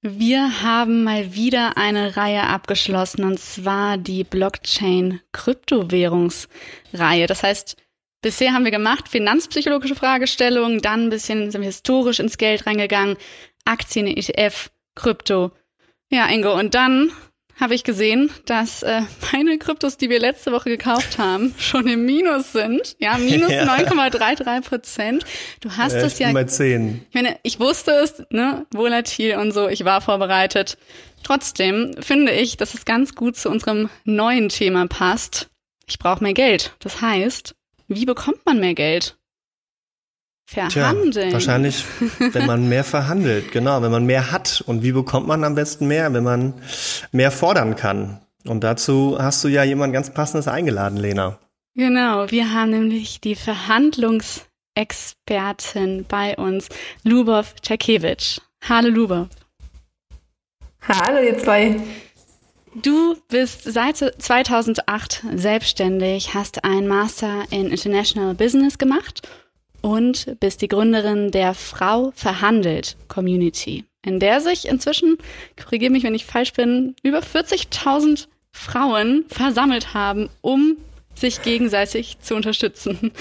Wir haben mal wieder eine Reihe abgeschlossen und zwar die Blockchain-Kryptowährungsreihe. Das heißt, bisher haben wir gemacht finanzpsychologische Fragestellungen, dann ein bisschen sind wir historisch ins Geld reingegangen, Aktien, ETF, Krypto. Ja, Ingo, und dann habe ich gesehen, dass äh, meine Kryptos, die wir letzte Woche gekauft haben, schon im Minus sind. Ja, minus ja. 9,33 Prozent. Du hast es ja. Mal 10. Ich meine, ich wusste es, ne, volatil und so, ich war vorbereitet. Trotzdem finde ich, dass es ganz gut zu unserem neuen Thema passt. Ich brauche mehr Geld. Das heißt, wie bekommt man mehr Geld? Verhandeln. Tja, wahrscheinlich, wenn man mehr verhandelt, genau, wenn man mehr hat. Und wie bekommt man am besten mehr, wenn man mehr fordern kann? Und dazu hast du ja jemand ganz passendes eingeladen, Lena. Genau, wir haben nämlich die Verhandlungsexpertin bei uns, Lubov Czerkiewicz. Hallo Lubov. Hallo ihr zwei. Du bist seit 2008 selbstständig, hast einen Master in International Business gemacht und bist die Gründerin der Frau verhandelt Community, in der sich inzwischen, korrigiere mich, wenn ich falsch bin, über 40.000 Frauen versammelt haben, um sich gegenseitig zu unterstützen.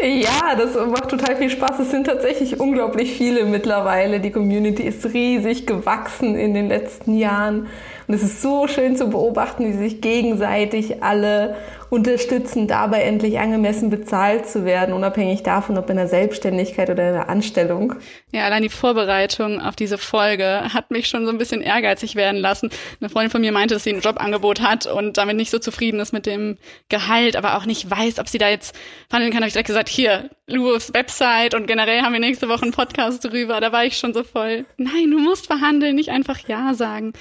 Ja, das macht total viel Spaß. Es sind tatsächlich unglaublich viele mittlerweile. Die Community ist riesig gewachsen in den letzten Jahren. Und es ist so schön zu beobachten, wie sich gegenseitig alle unterstützen, dabei endlich angemessen bezahlt zu werden, unabhängig davon, ob in der Selbstständigkeit oder in der Anstellung. Ja, allein die Vorbereitung auf diese Folge hat mich schon so ein bisschen ehrgeizig werden lassen. Eine Freundin von mir meinte, dass sie ein Jobangebot hat und damit nicht so zufrieden ist mit dem Gehalt, aber auch nicht weiß, ob sie da jetzt verhandeln kann. Habe ich direkt gesagt, hier, Luos Website und generell haben wir nächste Woche einen Podcast drüber. Da war ich schon so voll. Nein, du musst verhandeln, nicht einfach Ja sagen.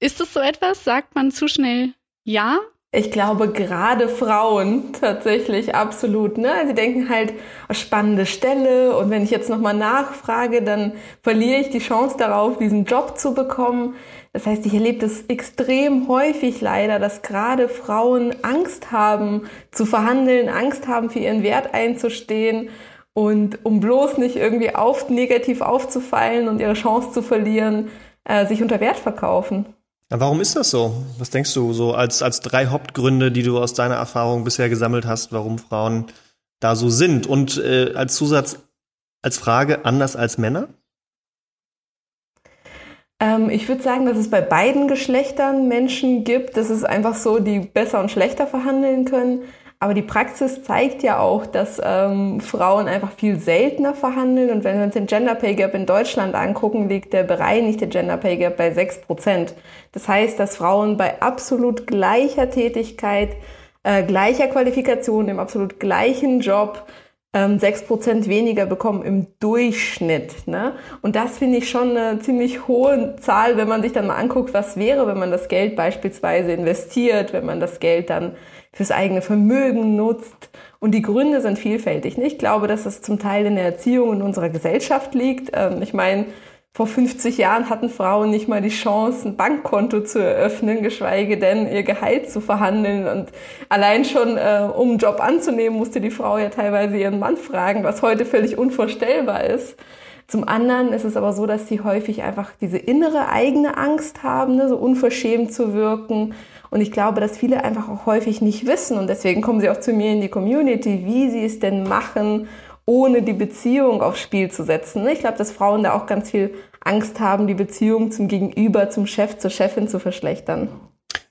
Ist es so etwas? Sagt man zu schnell Ja? Ich glaube, gerade Frauen tatsächlich absolut. Ne? Sie denken halt, oh, spannende Stelle und wenn ich jetzt nochmal nachfrage, dann verliere ich die Chance darauf, diesen Job zu bekommen. Das heißt, ich erlebe das extrem häufig leider, dass gerade Frauen Angst haben zu verhandeln, Angst haben für ihren Wert einzustehen und um bloß nicht irgendwie auf, negativ aufzufallen und ihre Chance zu verlieren, äh, sich unter Wert verkaufen. Warum ist das so? Was denkst du so als, als drei Hauptgründe, die du aus deiner Erfahrung bisher gesammelt hast, warum Frauen da so sind? Und äh, als Zusatz, als Frage, anders als Männer? Ähm, ich würde sagen, dass es bei beiden Geschlechtern Menschen gibt. Das ist einfach so, die besser und schlechter verhandeln können. Aber die Praxis zeigt ja auch, dass ähm, Frauen einfach viel seltener verhandeln. Und wenn wir uns den Gender Pay Gap in Deutschland angucken, liegt der bereinigte Gender Pay Gap bei 6 Prozent. Das heißt, dass Frauen bei absolut gleicher Tätigkeit, äh, gleicher Qualifikation, im absolut gleichen Job ähm, 6% weniger bekommen im Durchschnitt. Ne? Und das finde ich schon eine ziemlich hohe Zahl, wenn man sich dann mal anguckt, was wäre, wenn man das Geld beispielsweise investiert, wenn man das Geld dann fürs eigene Vermögen nutzt. Und die Gründe sind vielfältig. Ich glaube, dass es zum Teil in der Erziehung in unserer Gesellschaft liegt. Ähm, ich meine, vor 50 Jahren hatten Frauen nicht mal die Chance, ein Bankkonto zu eröffnen, geschweige denn ihr Gehalt zu verhandeln. Und allein schon, äh, um einen Job anzunehmen, musste die Frau ja teilweise ihren Mann fragen, was heute völlig unvorstellbar ist. Zum anderen ist es aber so, dass sie häufig einfach diese innere eigene Angst haben, ne, so unverschämt zu wirken und ich glaube, dass viele einfach auch häufig nicht wissen und deswegen kommen sie auch zu mir in die Community, wie sie es denn machen, ohne die Beziehung aufs Spiel zu setzen. Ich glaube, dass Frauen da auch ganz viel Angst haben, die Beziehung zum Gegenüber, zum Chef, zur Chefin zu verschlechtern.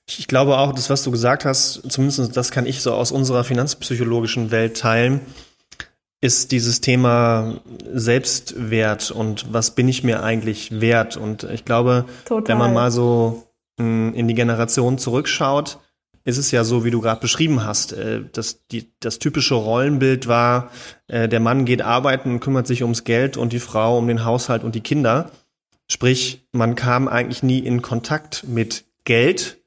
Ich glaube auch, das, was du gesagt hast, zumindest das kann ich so aus unserer finanzpsychologischen Welt teilen, ist dieses Thema Selbstwert und was bin ich mir eigentlich wert? Und ich glaube, Total. wenn man mal so in die Generation zurückschaut, ist es ja so, wie du gerade beschrieben hast. Äh, dass die, das typische Rollenbild war, äh, der Mann geht arbeiten kümmert sich ums Geld und die Frau um den Haushalt und die Kinder. Sprich, man kam eigentlich nie in Kontakt mit Geld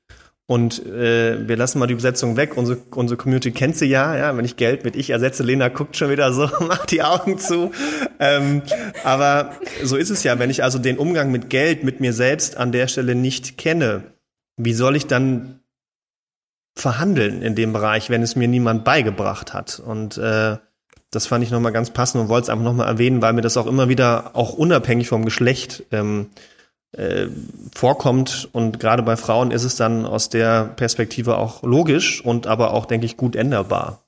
Und äh, wir lassen mal die Übersetzung weg. Unsere, unsere Community kennt sie ja, ja. Wenn ich Geld mit ich ersetze, Lena guckt schon wieder so, macht die Augen zu. Ähm, aber so ist es ja. Wenn ich also den Umgang mit Geld, mit mir selbst an der Stelle nicht kenne, wie soll ich dann verhandeln in dem Bereich, wenn es mir niemand beigebracht hat? Und äh, das fand ich nochmal ganz passend und wollte es einfach nochmal erwähnen, weil mir das auch immer wieder, auch unabhängig vom Geschlecht, ähm, äh, vorkommt. Und gerade bei Frauen ist es dann aus der Perspektive auch logisch und aber auch, denke ich, gut änderbar.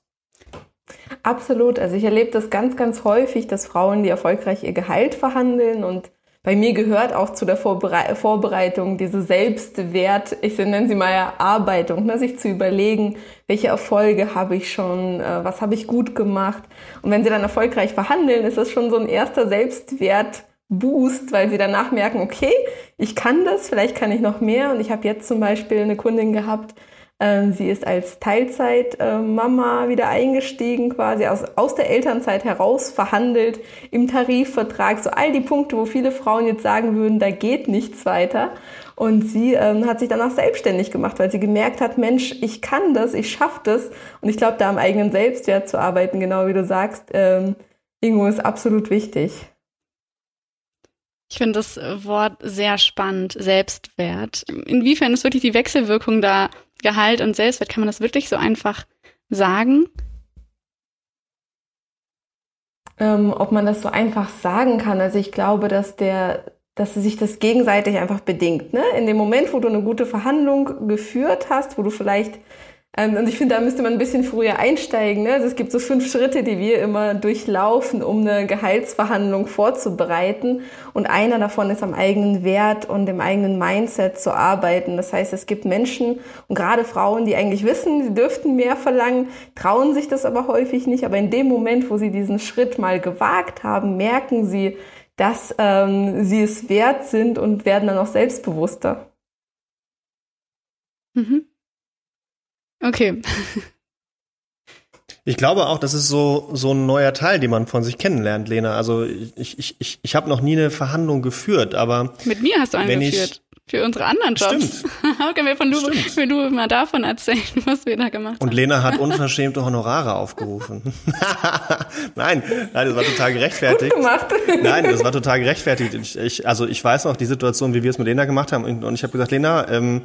Absolut. Also ich erlebe das ganz, ganz häufig, dass Frauen, die erfolgreich ihr Gehalt verhandeln und bei mir gehört auch zu der Vorbere Vorbereitung diese Selbstwert, ich nenne sie mal Erarbeitung, ne, sich zu überlegen, welche Erfolge habe ich schon, äh, was habe ich gut gemacht. Und wenn sie dann erfolgreich verhandeln, ist das schon so ein erster Selbstwert, Boost, weil sie danach merken, okay, ich kann das, vielleicht kann ich noch mehr. Und ich habe jetzt zum Beispiel eine Kundin gehabt, ähm, sie ist als Teilzeitmama äh, wieder eingestiegen, quasi aus, aus der Elternzeit heraus verhandelt im Tarifvertrag. So all die Punkte, wo viele Frauen jetzt sagen würden, da geht nichts weiter. Und sie ähm, hat sich danach selbstständig gemacht, weil sie gemerkt hat, Mensch, ich kann das, ich schaffe das. Und ich glaube, da am eigenen Selbstwert zu arbeiten, genau wie du sagst, ähm, Ingo, ist absolut wichtig. Ich finde das Wort sehr spannend, Selbstwert. Inwiefern ist wirklich die Wechselwirkung da, Gehalt und Selbstwert? Kann man das wirklich so einfach sagen? Ähm, ob man das so einfach sagen kann. Also ich glaube, dass der, dass sich das gegenseitig einfach bedingt. Ne? In dem Moment, wo du eine gute Verhandlung geführt hast, wo du vielleicht und ich finde, da müsste man ein bisschen früher einsteigen. Ne? Also es gibt so fünf Schritte, die wir immer durchlaufen, um eine Gehaltsverhandlung vorzubereiten. Und einer davon ist am eigenen Wert und dem eigenen Mindset zu arbeiten. Das heißt, es gibt Menschen und gerade Frauen, die eigentlich wissen, sie dürften mehr verlangen, trauen sich das aber häufig nicht. Aber in dem Moment, wo sie diesen Schritt mal gewagt haben, merken sie, dass ähm, sie es wert sind und werden dann auch selbstbewusster. Mhm. Okay. Ich glaube auch, das ist so, so ein neuer Teil, den man von sich kennenlernt, Lena. Also ich, ich, ich, ich habe noch nie eine Verhandlung geführt, aber. Mit mir hast du eine geführt. Für unsere anderen Jobs. Stimmt. Können wir von du, Stimmt. du mal davon erzählen, was wir da gemacht haben. Und Lena hat unverschämte Honorare aufgerufen. nein, nein, das war total gerechtfertigt. Gut gemacht. nein, das war total gerechtfertigt. Ich, ich, also ich weiß noch die Situation, wie wir es mit Lena gemacht haben. Und, und ich habe gesagt, Lena, ähm,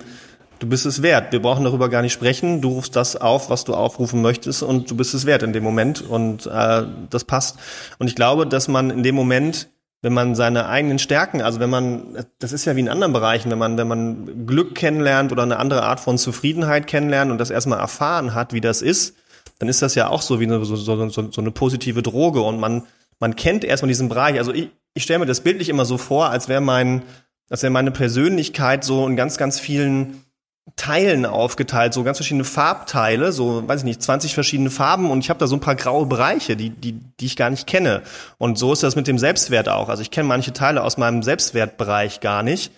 du bist es wert. Wir brauchen darüber gar nicht sprechen. Du rufst das auf, was du aufrufen möchtest und du bist es wert in dem Moment und äh, das passt. Und ich glaube, dass man in dem Moment, wenn man seine eigenen Stärken, also wenn man, das ist ja wie in anderen Bereichen, wenn man, wenn man Glück kennenlernt oder eine andere Art von Zufriedenheit kennenlernt und das erstmal erfahren hat, wie das ist, dann ist das ja auch so wie so, so, so, so eine positive Droge und man, man kennt erstmal diesen Bereich. Also ich, ich stelle mir das bildlich immer so vor, als wäre mein, als wäre meine Persönlichkeit so in ganz, ganz vielen Teilen aufgeteilt, so ganz verschiedene Farbteile, so weiß ich nicht, 20 verschiedene Farben und ich habe da so ein paar graue Bereiche, die die die ich gar nicht kenne. Und so ist das mit dem Selbstwert auch. Also ich kenne manche Teile aus meinem Selbstwertbereich gar nicht.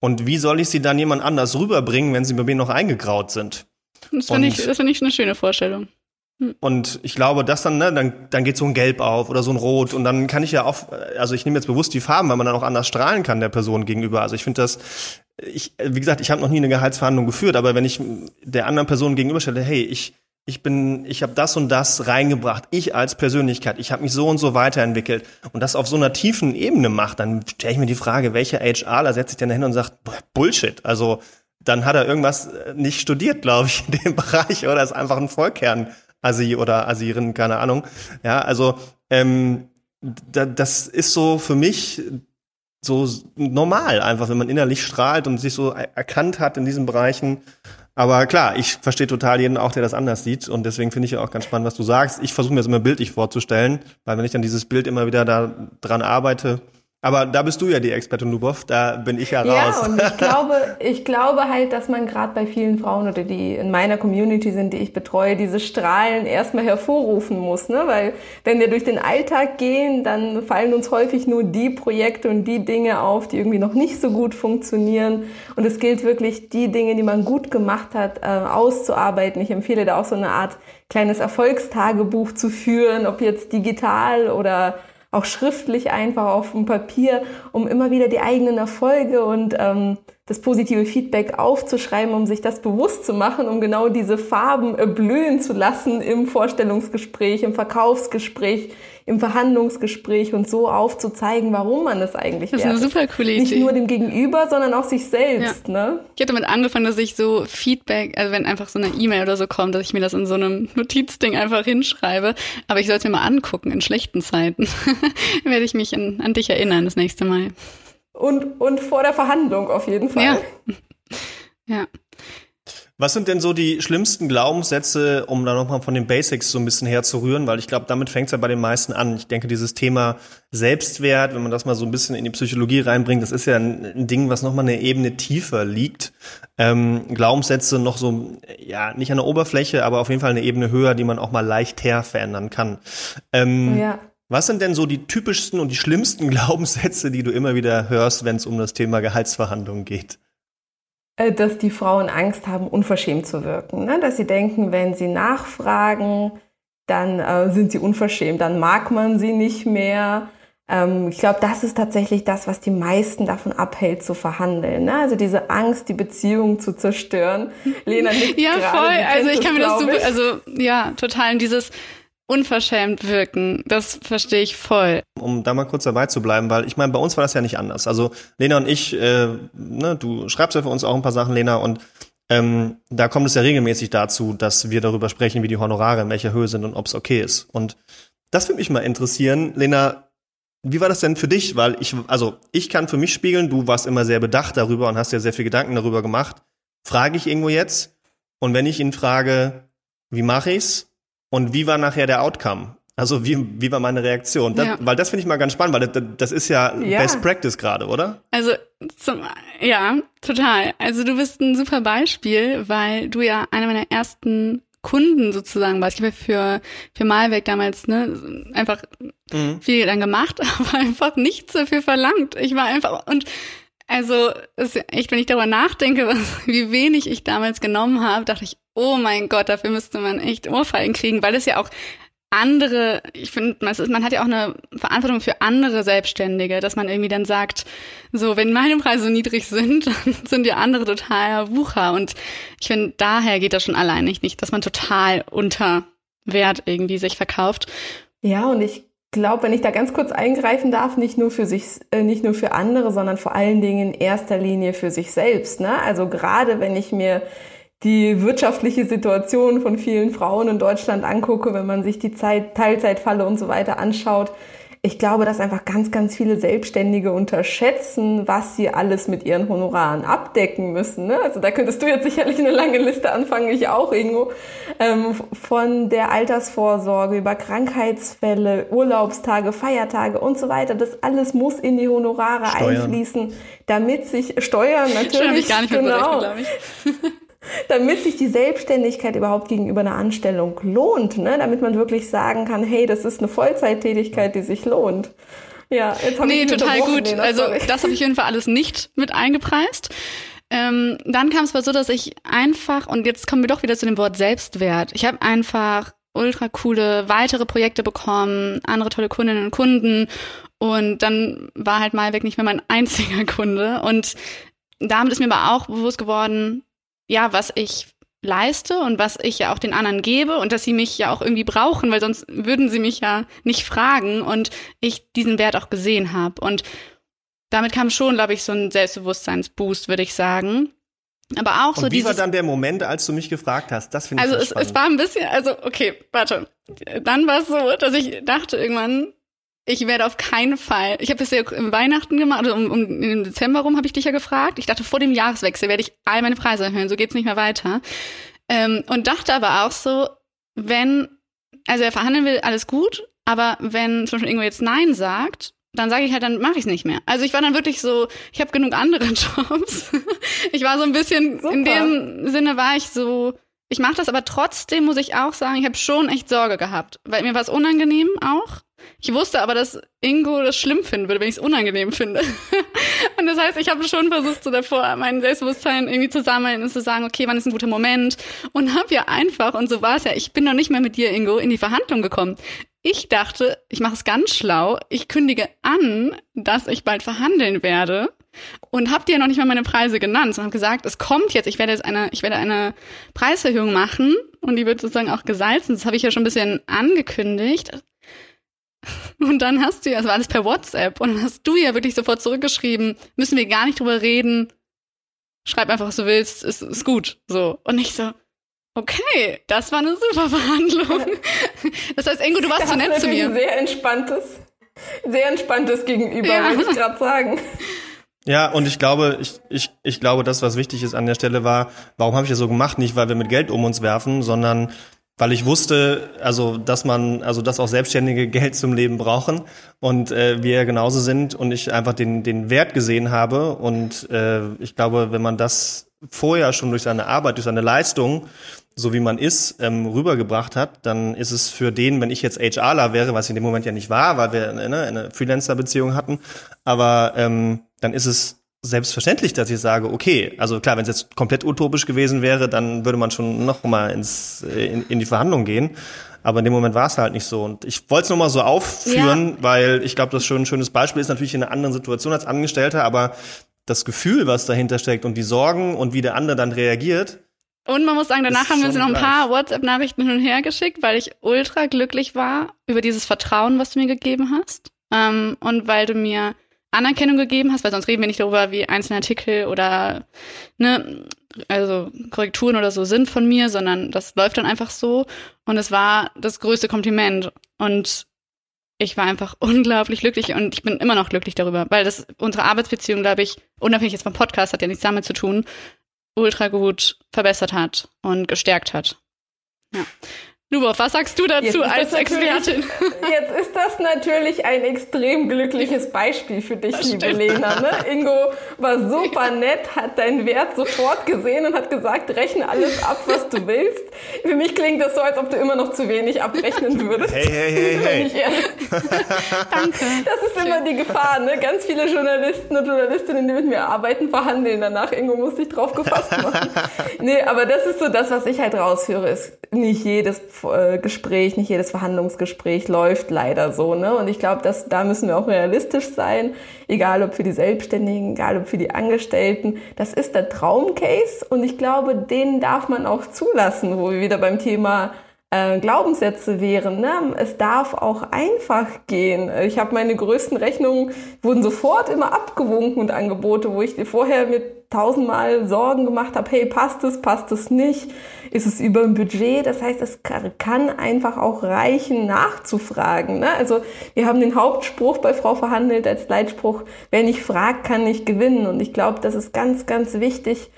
Und wie soll ich sie dann jemand anders rüberbringen, wenn sie bei mir noch eingegraut sind? Das finde ich, das finde ich eine schöne Vorstellung. Hm. Und ich glaube, dass dann, ne, dann, dann geht so ein Gelb auf oder so ein Rot und dann kann ich ja auch, also ich nehme jetzt bewusst die Farben, weil man dann auch anders strahlen kann der Person gegenüber. Also ich finde das, ich, wie gesagt, ich habe noch nie eine Gehaltsverhandlung geführt, aber wenn ich der anderen Person gegenüberstelle, hey, ich, ich bin, ich habe das und das reingebracht, ich als Persönlichkeit, ich habe mich so und so weiterentwickelt und das auf so einer tiefen Ebene macht, dann stelle ich mir die Frage, welcher HRler setzt sich denn dahin und sagt, Bullshit, also dann hat er irgendwas äh, nicht studiert, glaube ich, in dem Bereich oder ist einfach ein Vollkern Assi oder Asirin, keine Ahnung. Ja, also ähm, da, das ist so für mich so normal, einfach, wenn man innerlich strahlt und sich so erkannt hat in diesen Bereichen. Aber klar, ich verstehe total jeden auch, der das anders sieht. Und deswegen finde ich ja auch ganz spannend, was du sagst. Ich versuche mir das immer bildlich vorzustellen, weil wenn ich dann dieses Bild immer wieder da dran arbeite, aber da bist du ja die Expertin, Lubov, da bin ich ja raus. Ja, und ich glaube, ich glaube halt, dass man gerade bei vielen Frauen oder die in meiner Community sind, die ich betreue, diese Strahlen erstmal hervorrufen muss. Ne? Weil wenn wir durch den Alltag gehen, dann fallen uns häufig nur die Projekte und die Dinge auf, die irgendwie noch nicht so gut funktionieren. Und es gilt wirklich, die Dinge, die man gut gemacht hat, äh, auszuarbeiten. Ich empfehle da auch so eine Art kleines Erfolgstagebuch zu führen, ob jetzt digital oder auch schriftlich einfach auf dem Papier, um immer wieder die eigenen Erfolge und ähm, das positive Feedback aufzuschreiben, um sich das bewusst zu machen, um genau diese Farben blühen zu lassen im Vorstellungsgespräch, im Verkaufsgespräch, im Verhandlungsgespräch und so aufzuzeigen, warum man es eigentlich Das ist eine super coole Idee. Nicht nur dem Gegenüber, sondern auch sich selbst. Ja. Ne? Ich hatte damit angefangen, dass ich so Feedback, also wenn einfach so eine E-Mail oder so kommt, dass ich mir das in so einem Notizding einfach hinschreibe. Aber ich soll es mir mal angucken in schlechten Zeiten. Werde ich mich in, an dich erinnern das nächste Mal. Und, und vor der Verhandlung auf jeden Fall. Ja. ja. Was sind denn so die schlimmsten Glaubenssätze, um da nochmal von den Basics so ein bisschen herzurühren? Weil ich glaube, damit fängt es ja bei den meisten an. Ich denke, dieses Thema Selbstwert, wenn man das mal so ein bisschen in die Psychologie reinbringt, das ist ja ein, ein Ding, was nochmal eine Ebene tiefer liegt. Ähm, Glaubenssätze noch so, ja, nicht an der Oberfläche, aber auf jeden Fall eine Ebene höher, die man auch mal leicht her verändern kann. Ähm, ja. Was sind denn so die typischsten und die schlimmsten Glaubenssätze, die du immer wieder hörst, wenn es um das Thema Gehaltsverhandlungen geht? Äh, dass die Frauen Angst haben, unverschämt zu wirken. Ne? Dass sie denken, wenn sie nachfragen, dann äh, sind sie unverschämt, dann mag man sie nicht mehr. Ähm, ich glaube, das ist tatsächlich das, was die meisten davon abhält, zu verhandeln. Ne? Also diese Angst, die Beziehung zu zerstören. Lena nicht Ja, voll. Also ich kann mir das so, also ja, total in dieses unverschämt wirken. Das verstehe ich voll. Um da mal kurz dabei zu bleiben, weil ich meine, bei uns war das ja nicht anders. Also Lena und ich, äh, ne, du schreibst ja für uns auch ein paar Sachen, Lena, und ähm, da kommt es ja regelmäßig dazu, dass wir darüber sprechen, wie die Honorare in welcher Höhe sind und ob es okay ist. Und das würde mich mal interessieren, Lena. Wie war das denn für dich? Weil ich, also ich kann für mich spiegeln, du warst immer sehr bedacht darüber und hast ja sehr viel Gedanken darüber gemacht. Frage ich irgendwo jetzt? Und wenn ich ihn frage, wie mache ich's? Und wie war nachher der Outcome? Also wie, wie war meine Reaktion? Das, ja. Weil das finde ich mal ganz spannend, weil das, das ist ja, ja, Best Practice gerade, oder? Also zum, ja, total. Also du bist ein super Beispiel, weil du ja einer meiner ersten Kunden sozusagen warst. Ich habe für, für Malwerk damals ne, einfach mhm. viel dann gemacht, aber einfach nichts dafür verlangt. Ich war einfach und also ist echt, wenn ich darüber nachdenke, was, wie wenig ich damals genommen habe, dachte ich, oh mein Gott, dafür müsste man echt Ohrfeigen kriegen, weil es ja auch andere, ich finde, man, hat ja auch eine Verantwortung für andere Selbstständige, dass man irgendwie dann sagt, so, wenn meine Preise so niedrig sind, dann sind ja andere total Wucher. Und ich finde, daher geht das schon allein nicht, dass man total unter Wert irgendwie sich verkauft. Ja, und ich glaube, wenn ich da ganz kurz eingreifen darf, nicht nur für sich, äh, nicht nur für andere, sondern vor allen Dingen in erster Linie für sich selbst. Ne? Also gerade wenn ich mir die wirtschaftliche Situation von vielen Frauen in Deutschland angucke, wenn man sich die Zeit, Teilzeitfalle und so weiter anschaut, ich glaube, dass einfach ganz, ganz viele Selbstständige unterschätzen, was sie alles mit ihren Honoraren abdecken müssen. Ne? Also da könntest du jetzt sicherlich eine lange Liste anfangen, ich auch, Ingo. Ähm, von der Altersvorsorge über Krankheitsfälle, Urlaubstage, Feiertage und so weiter. Das alles muss in die Honorare Steuern. einfließen, damit sich Steuern natürlich. Ich gar nicht genau. Berechnet, damit sich die Selbstständigkeit überhaupt gegenüber einer Anstellung lohnt, ne? damit man wirklich sagen kann, hey, das ist eine Vollzeittätigkeit, die sich lohnt. Ja, jetzt habe nee, ich total gut. Nee, also das habe ich auf jeden Fall alles nicht mit eingepreist. Ähm, dann kam es aber so, dass ich einfach, und jetzt kommen wir doch wieder zu dem Wort Selbstwert. Ich habe einfach ultra coole weitere Projekte bekommen, andere tolle Kundinnen und Kunden. Und dann war halt Malweg nicht mehr mein einziger Kunde. Und damit ist mir aber auch bewusst geworden, ja, was ich leiste und was ich ja auch den anderen gebe und dass sie mich ja auch irgendwie brauchen, weil sonst würden sie mich ja nicht fragen und ich diesen Wert auch gesehen habe. Und damit kam schon, glaube ich, so ein Selbstbewusstseinsboost, würde ich sagen. Aber auch und so wie dieses. war dann der Moment, als du mich gefragt hast? Das finde ich Also es, spannend. es war ein bisschen, also okay, warte. Dann war es so, dass ich dachte irgendwann, ich werde auf keinen Fall. Ich habe das ja im Weihnachten gemacht, also um, um im Dezember rum habe ich dich ja gefragt. Ich dachte, vor dem Jahreswechsel werde ich all meine Preise erhöhen, so geht's nicht mehr weiter. Ähm, und dachte aber auch so, wenn, also er verhandeln will, alles gut, aber wenn zum Beispiel irgendwo jetzt Nein sagt, dann sage ich halt, dann mache ich es nicht mehr. Also ich war dann wirklich so, ich habe genug andere Jobs. ich war so ein bisschen, Super. in dem Sinne war ich so, ich mache das, aber trotzdem muss ich auch sagen, ich habe schon echt Sorge gehabt, weil mir war es unangenehm auch. Ich wusste aber, dass Ingo das schlimm finden würde, wenn ich es unangenehm finde. und das heißt, ich habe schon versucht, so davor mein Selbstbewusstsein irgendwie zu sammeln und zu sagen, okay, wann ist ein guter Moment? Und habe ja einfach, und so war es ja, ich bin noch nicht mehr mit dir, Ingo, in die Verhandlung gekommen. Ich dachte, ich mache es ganz schlau. Ich kündige an, dass ich bald verhandeln werde und habe dir noch nicht mal meine Preise genannt, sondern habe gesagt, es kommt jetzt, ich werde jetzt eine, ich werde eine Preiserhöhung machen und die wird sozusagen auch gesalzen. Das habe ich ja schon ein bisschen angekündigt. Und dann hast du ja, das war alles per WhatsApp, und dann hast du ja wirklich sofort zurückgeschrieben, müssen wir gar nicht drüber reden, schreib einfach, was du willst, ist, ist gut. So. Und ich so, okay, das war eine super Verhandlung. Das heißt, Ingo, du warst zu nett zu mir. Sehr entspanntes, sehr entspanntes Gegenüber, ja. würde ich gerade sagen. Ja, und ich glaube, ich, ich, ich glaube, das, was wichtig ist an der Stelle war, warum habe ich das so gemacht? Nicht, weil wir mit Geld um uns werfen, sondern weil ich wusste, also dass man, also dass auch Selbstständige Geld zum Leben brauchen und äh, wir genauso sind und ich einfach den den Wert gesehen habe und äh, ich glaube, wenn man das vorher schon durch seine Arbeit, durch seine Leistung so wie man ist, ähm, rübergebracht hat, dann ist es für den, wenn ich jetzt HRler wäre, was ich in dem Moment ja nicht war, weil wir ne, eine Freelancer-Beziehung hatten, aber ähm, dann ist es selbstverständlich, dass ich sage, okay, also klar, wenn es jetzt komplett utopisch gewesen wäre, dann würde man schon noch mal ins, äh, in, in die Verhandlung gehen. Aber in dem Moment war es halt nicht so. Und ich wollte es nur mal so aufführen, ja. weil ich glaube, das schon ein schönes Beispiel ist natürlich in einer anderen Situation als Angestellter, aber das Gefühl, was dahinter steckt und die Sorgen und wie der andere dann reagiert, und man muss sagen, danach haben wir uns noch ein paar WhatsApp-Nachrichten hin und her geschickt, weil ich ultra glücklich war über dieses Vertrauen, was du mir gegeben hast. Ähm, und weil du mir Anerkennung gegeben hast, weil sonst reden wir nicht darüber, wie einzelne Artikel oder ne, also Korrekturen oder so sind von mir, sondern das läuft dann einfach so. Und es war das größte Kompliment. Und ich war einfach unglaublich glücklich und ich bin immer noch glücklich darüber, weil das unsere Arbeitsbeziehung, glaube ich, unabhängig jetzt vom Podcast, hat ja nichts damit zu tun, ultra gut verbessert hat und gestärkt hat. Ja. Lubov, was sagst du dazu als Expertin? Jetzt ist das natürlich ein extrem glückliches Beispiel für dich, das liebe stimmt. Lena. Ne? Ingo war super nett, hat deinen Wert sofort gesehen und hat gesagt, rechne alles ab, was du willst. Für mich klingt das so, als ob du immer noch zu wenig abrechnen würdest. Hey, hey, hey, hey. Danke. Das ist immer die Gefahr. Ne? Ganz viele Journalisten und Journalistinnen, die mit mir arbeiten, verhandeln danach. Ingo muss sich drauf gefasst machen. nee, aber das ist so das, was ich halt rausführe, ist nicht jedes Gespräch, nicht jedes Verhandlungsgespräch läuft leider so. Ne? Und ich glaube, dass da müssen wir auch realistisch sein, egal ob für die Selbstständigen, egal ob für die Angestellten. Das ist der Traumcase und ich glaube, den darf man auch zulassen, wo wir wieder beim Thema äh, Glaubenssätze wären. Ne? Es darf auch einfach gehen. Ich habe meine größten Rechnungen, wurden sofort immer abgewunken und Angebote, wo ich vorher mir tausendmal Sorgen gemacht habe, hey, passt es, passt es nicht, ist es über dem Budget? Das heißt, es kann einfach auch reichen, nachzufragen. Ne? Also wir haben den Hauptspruch bei Frau Verhandelt als Leitspruch, wer nicht fragt, kann nicht gewinnen. Und ich glaube, das ist ganz, ganz wichtig,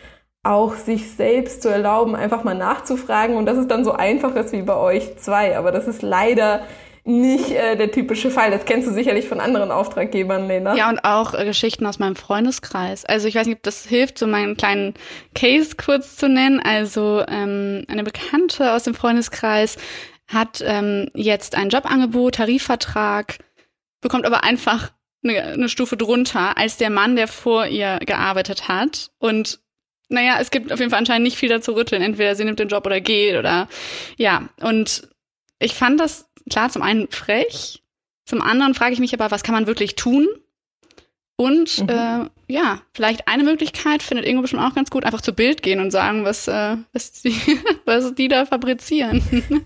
auch sich selbst zu erlauben, einfach mal nachzufragen. Und das ist dann so einfach ist wie bei euch zwei. Aber das ist leider nicht äh, der typische Fall. Das kennst du sicherlich von anderen Auftraggebern, Lena. Ja, und auch äh, Geschichten aus meinem Freundeskreis. Also ich weiß nicht, ob das hilft, so meinen kleinen Case kurz zu nennen. Also ähm, eine Bekannte aus dem Freundeskreis hat ähm, jetzt ein Jobangebot, Tarifvertrag, bekommt aber einfach eine, eine Stufe drunter als der Mann, der vor ihr gearbeitet hat. Und naja, es gibt auf jeden Fall anscheinend nicht viel dazu rütteln. Entweder sie nimmt den Job oder geht oder ja. Und ich fand das klar zum einen frech, zum anderen frage ich mich aber, was kann man wirklich tun? Und mhm. äh, ja, vielleicht eine Möglichkeit findet Ingo bestimmt auch ganz gut, einfach zu Bild gehen und sagen, was, äh, was, die, was die da fabrizieren.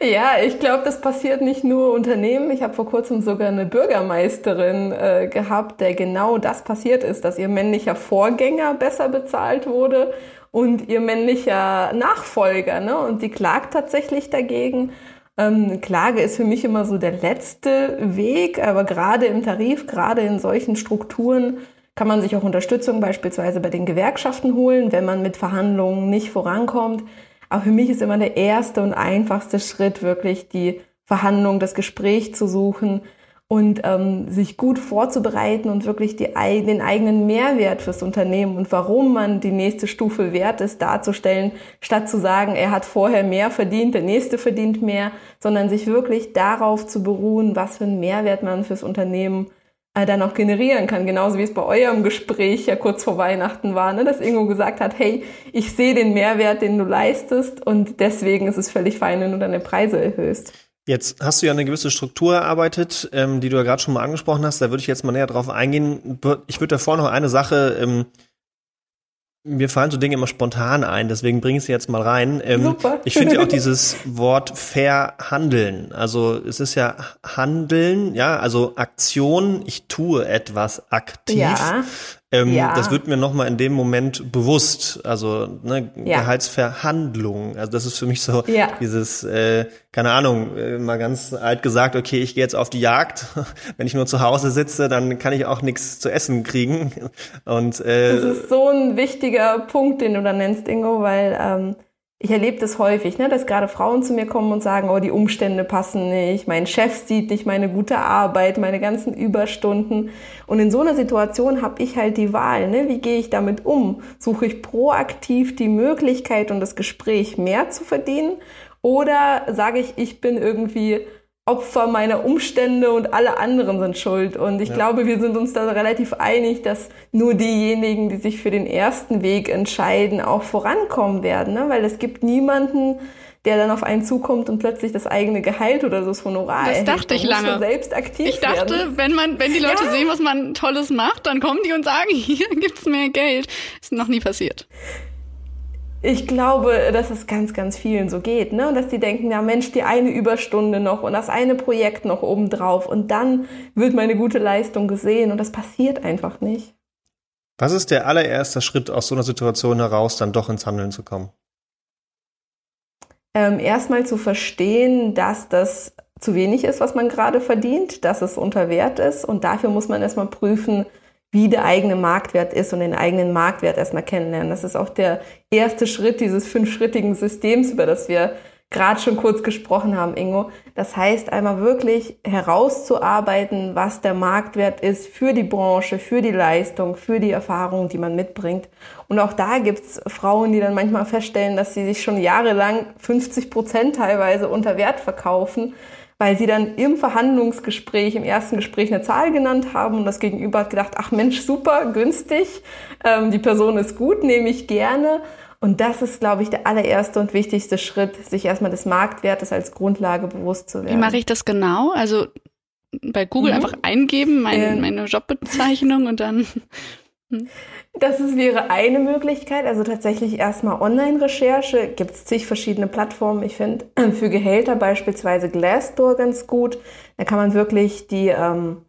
Ja, ich glaube, das passiert nicht nur Unternehmen. Ich habe vor kurzem sogar eine Bürgermeisterin äh, gehabt, der genau das passiert ist, dass ihr männlicher Vorgänger besser bezahlt wurde und ihr männlicher Nachfolger. Ne? Und sie klagt tatsächlich dagegen. Ähm, Klage ist für mich immer so der letzte Weg, aber gerade im Tarif, gerade in solchen Strukturen kann man sich auch Unterstützung beispielsweise bei den Gewerkschaften holen, wenn man mit Verhandlungen nicht vorankommt. Aber für mich ist immer der erste und einfachste Schritt wirklich die Verhandlung, das Gespräch zu suchen und ähm, sich gut vorzubereiten und wirklich die, den eigenen Mehrwert fürs Unternehmen und warum man die nächste Stufe wert ist, darzustellen, statt zu sagen, er hat vorher mehr verdient, der nächste verdient mehr, sondern sich wirklich darauf zu beruhen, was für einen Mehrwert man fürs Unternehmen dann auch generieren kann. Genauso wie es bei eurem Gespräch ja kurz vor Weihnachten war, ne, dass Ingo gesagt hat, hey, ich sehe den Mehrwert, den du leistest und deswegen ist es völlig fein, wenn du deine Preise erhöhst. Jetzt hast du ja eine gewisse Struktur erarbeitet, ähm, die du ja gerade schon mal angesprochen hast. Da würde ich jetzt mal näher drauf eingehen. Ich würde davor noch eine Sache ähm, mir fallen so Dinge immer spontan ein, deswegen bringe ich sie jetzt mal rein. Ähm, Super. Ich finde ja auch dieses Wort verhandeln. Also es ist ja Handeln, ja, also Aktion, ich tue etwas aktiv. Ja. Ähm, ja. Das wird mir nochmal in dem Moment bewusst. Also ne, ja. Gehaltsverhandlung. Also das ist für mich so ja. dieses, äh, keine Ahnung, äh, mal ganz alt gesagt, okay, ich gehe jetzt auf die Jagd. Wenn ich nur zu Hause sitze, dann kann ich auch nichts zu essen kriegen. Und äh, das ist so ein wichtiger Punkt, den du da nennst, Ingo, weil ähm, ich erlebe das häufig, ne, dass gerade Frauen zu mir kommen und sagen, oh, die Umstände passen nicht, mein Chef sieht nicht meine gute Arbeit, meine ganzen Überstunden. Und in so einer Situation habe ich halt die Wahl, ne, wie gehe ich damit um? Suche ich proaktiv die Möglichkeit und das Gespräch mehr zu verdienen? Oder sage ich, ich bin irgendwie Opfer meiner Umstände und alle anderen sind schuld. Und ich ja. glaube, wir sind uns da relativ einig, dass nur diejenigen, die sich für den ersten Weg entscheiden, auch vorankommen werden. Ne? Weil es gibt niemanden, der dann auf einen zukommt und plötzlich das eigene Gehalt oder das Honorar Das erhält. dachte ich lange. Selbst aktiv ich dachte, werden. wenn man, wenn die Leute ja. sehen, was man Tolles macht, dann kommen die und sagen, hier gibt's mehr Geld. Ist noch nie passiert ich glaube, dass es ganz, ganz vielen so geht, ne? Und dass die denken, ja Mensch, die eine Überstunde noch und das eine Projekt noch obendrauf und dann wird meine gute Leistung gesehen und das passiert einfach nicht. Was ist der allererste Schritt aus so einer Situation heraus, dann doch ins Handeln zu kommen? Ähm, erstmal zu verstehen, dass das zu wenig ist, was man gerade verdient, dass es unter Wert ist und dafür muss man erstmal prüfen, wie der eigene Marktwert ist und den eigenen Marktwert erstmal kennenlernen. Das ist auch der erste Schritt dieses fünfschrittigen Systems, über das wir gerade schon kurz gesprochen haben, Ingo. Das heißt, einmal wirklich herauszuarbeiten, was der Marktwert ist für die Branche, für die Leistung, für die Erfahrung, die man mitbringt. Und auch da gibt's Frauen, die dann manchmal feststellen, dass sie sich schon jahrelang 50 Prozent teilweise unter Wert verkaufen weil sie dann im Verhandlungsgespräch, im ersten Gespräch eine Zahl genannt haben und das Gegenüber hat gedacht, ach Mensch, super, günstig, ähm, die Person ist gut, nehme ich gerne. Und das ist, glaube ich, der allererste und wichtigste Schritt, sich erstmal des Marktwertes als Grundlage bewusst zu werden. Wie mache ich das genau? Also bei Google mhm. einfach eingeben, mein, ähm. meine Jobbezeichnung und dann. Hm. Das ist, wäre eine Möglichkeit. Also tatsächlich erstmal Online-Recherche. Gibt es zig verschiedene Plattformen. Ich finde für Gehälter beispielsweise Glassdoor ganz gut. Da kann man wirklich die, ähm,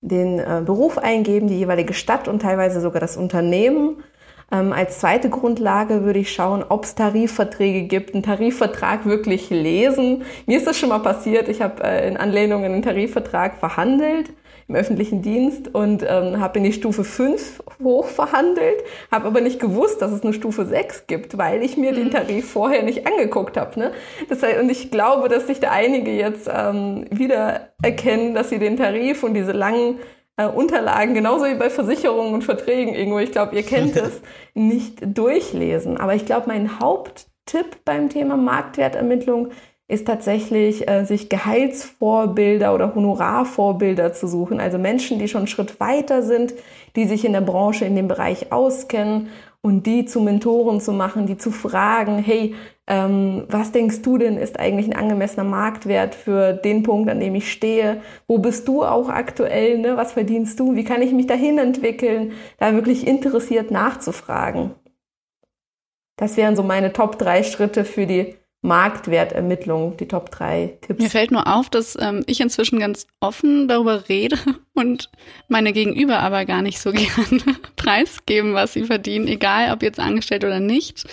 den äh, Beruf eingeben, die jeweilige Stadt und teilweise sogar das Unternehmen. Ähm, als zweite Grundlage würde ich schauen, ob es Tarifverträge gibt, einen Tarifvertrag wirklich lesen. Mir ist das schon mal passiert. Ich habe äh, in Anlehnung an den Tarifvertrag verhandelt im öffentlichen Dienst und ähm, habe in die Stufe 5 hochverhandelt, habe aber nicht gewusst, dass es eine Stufe 6 gibt, weil ich mir mhm. den Tarif vorher nicht angeguckt habe. Ne? Das heißt, und ich glaube, dass sich da einige jetzt ähm, wieder erkennen, dass sie den Tarif und diese langen äh, Unterlagen, genauso wie bei Versicherungen und Verträgen irgendwo, ich glaube, ihr kennt es, nicht durchlesen. Aber ich glaube, mein Haupttipp beim Thema Marktwertermittlung ist tatsächlich, äh, sich Gehaltsvorbilder oder Honorarvorbilder zu suchen. Also Menschen, die schon einen Schritt weiter sind, die sich in der Branche, in dem Bereich auskennen und die zu Mentoren zu machen, die zu fragen, hey, ähm, was denkst du denn ist eigentlich ein angemessener Marktwert für den Punkt, an dem ich stehe? Wo bist du auch aktuell? Ne? Was verdienst du? Wie kann ich mich dahin entwickeln? Da wirklich interessiert nachzufragen. Das wären so meine Top drei Schritte für die Marktwertermittlung, die Top 3 Tipps. Mir fällt nur auf, dass ähm, ich inzwischen ganz offen darüber rede und meine Gegenüber aber gar nicht so gerne preisgeben, was sie verdienen, egal ob jetzt angestellt oder nicht.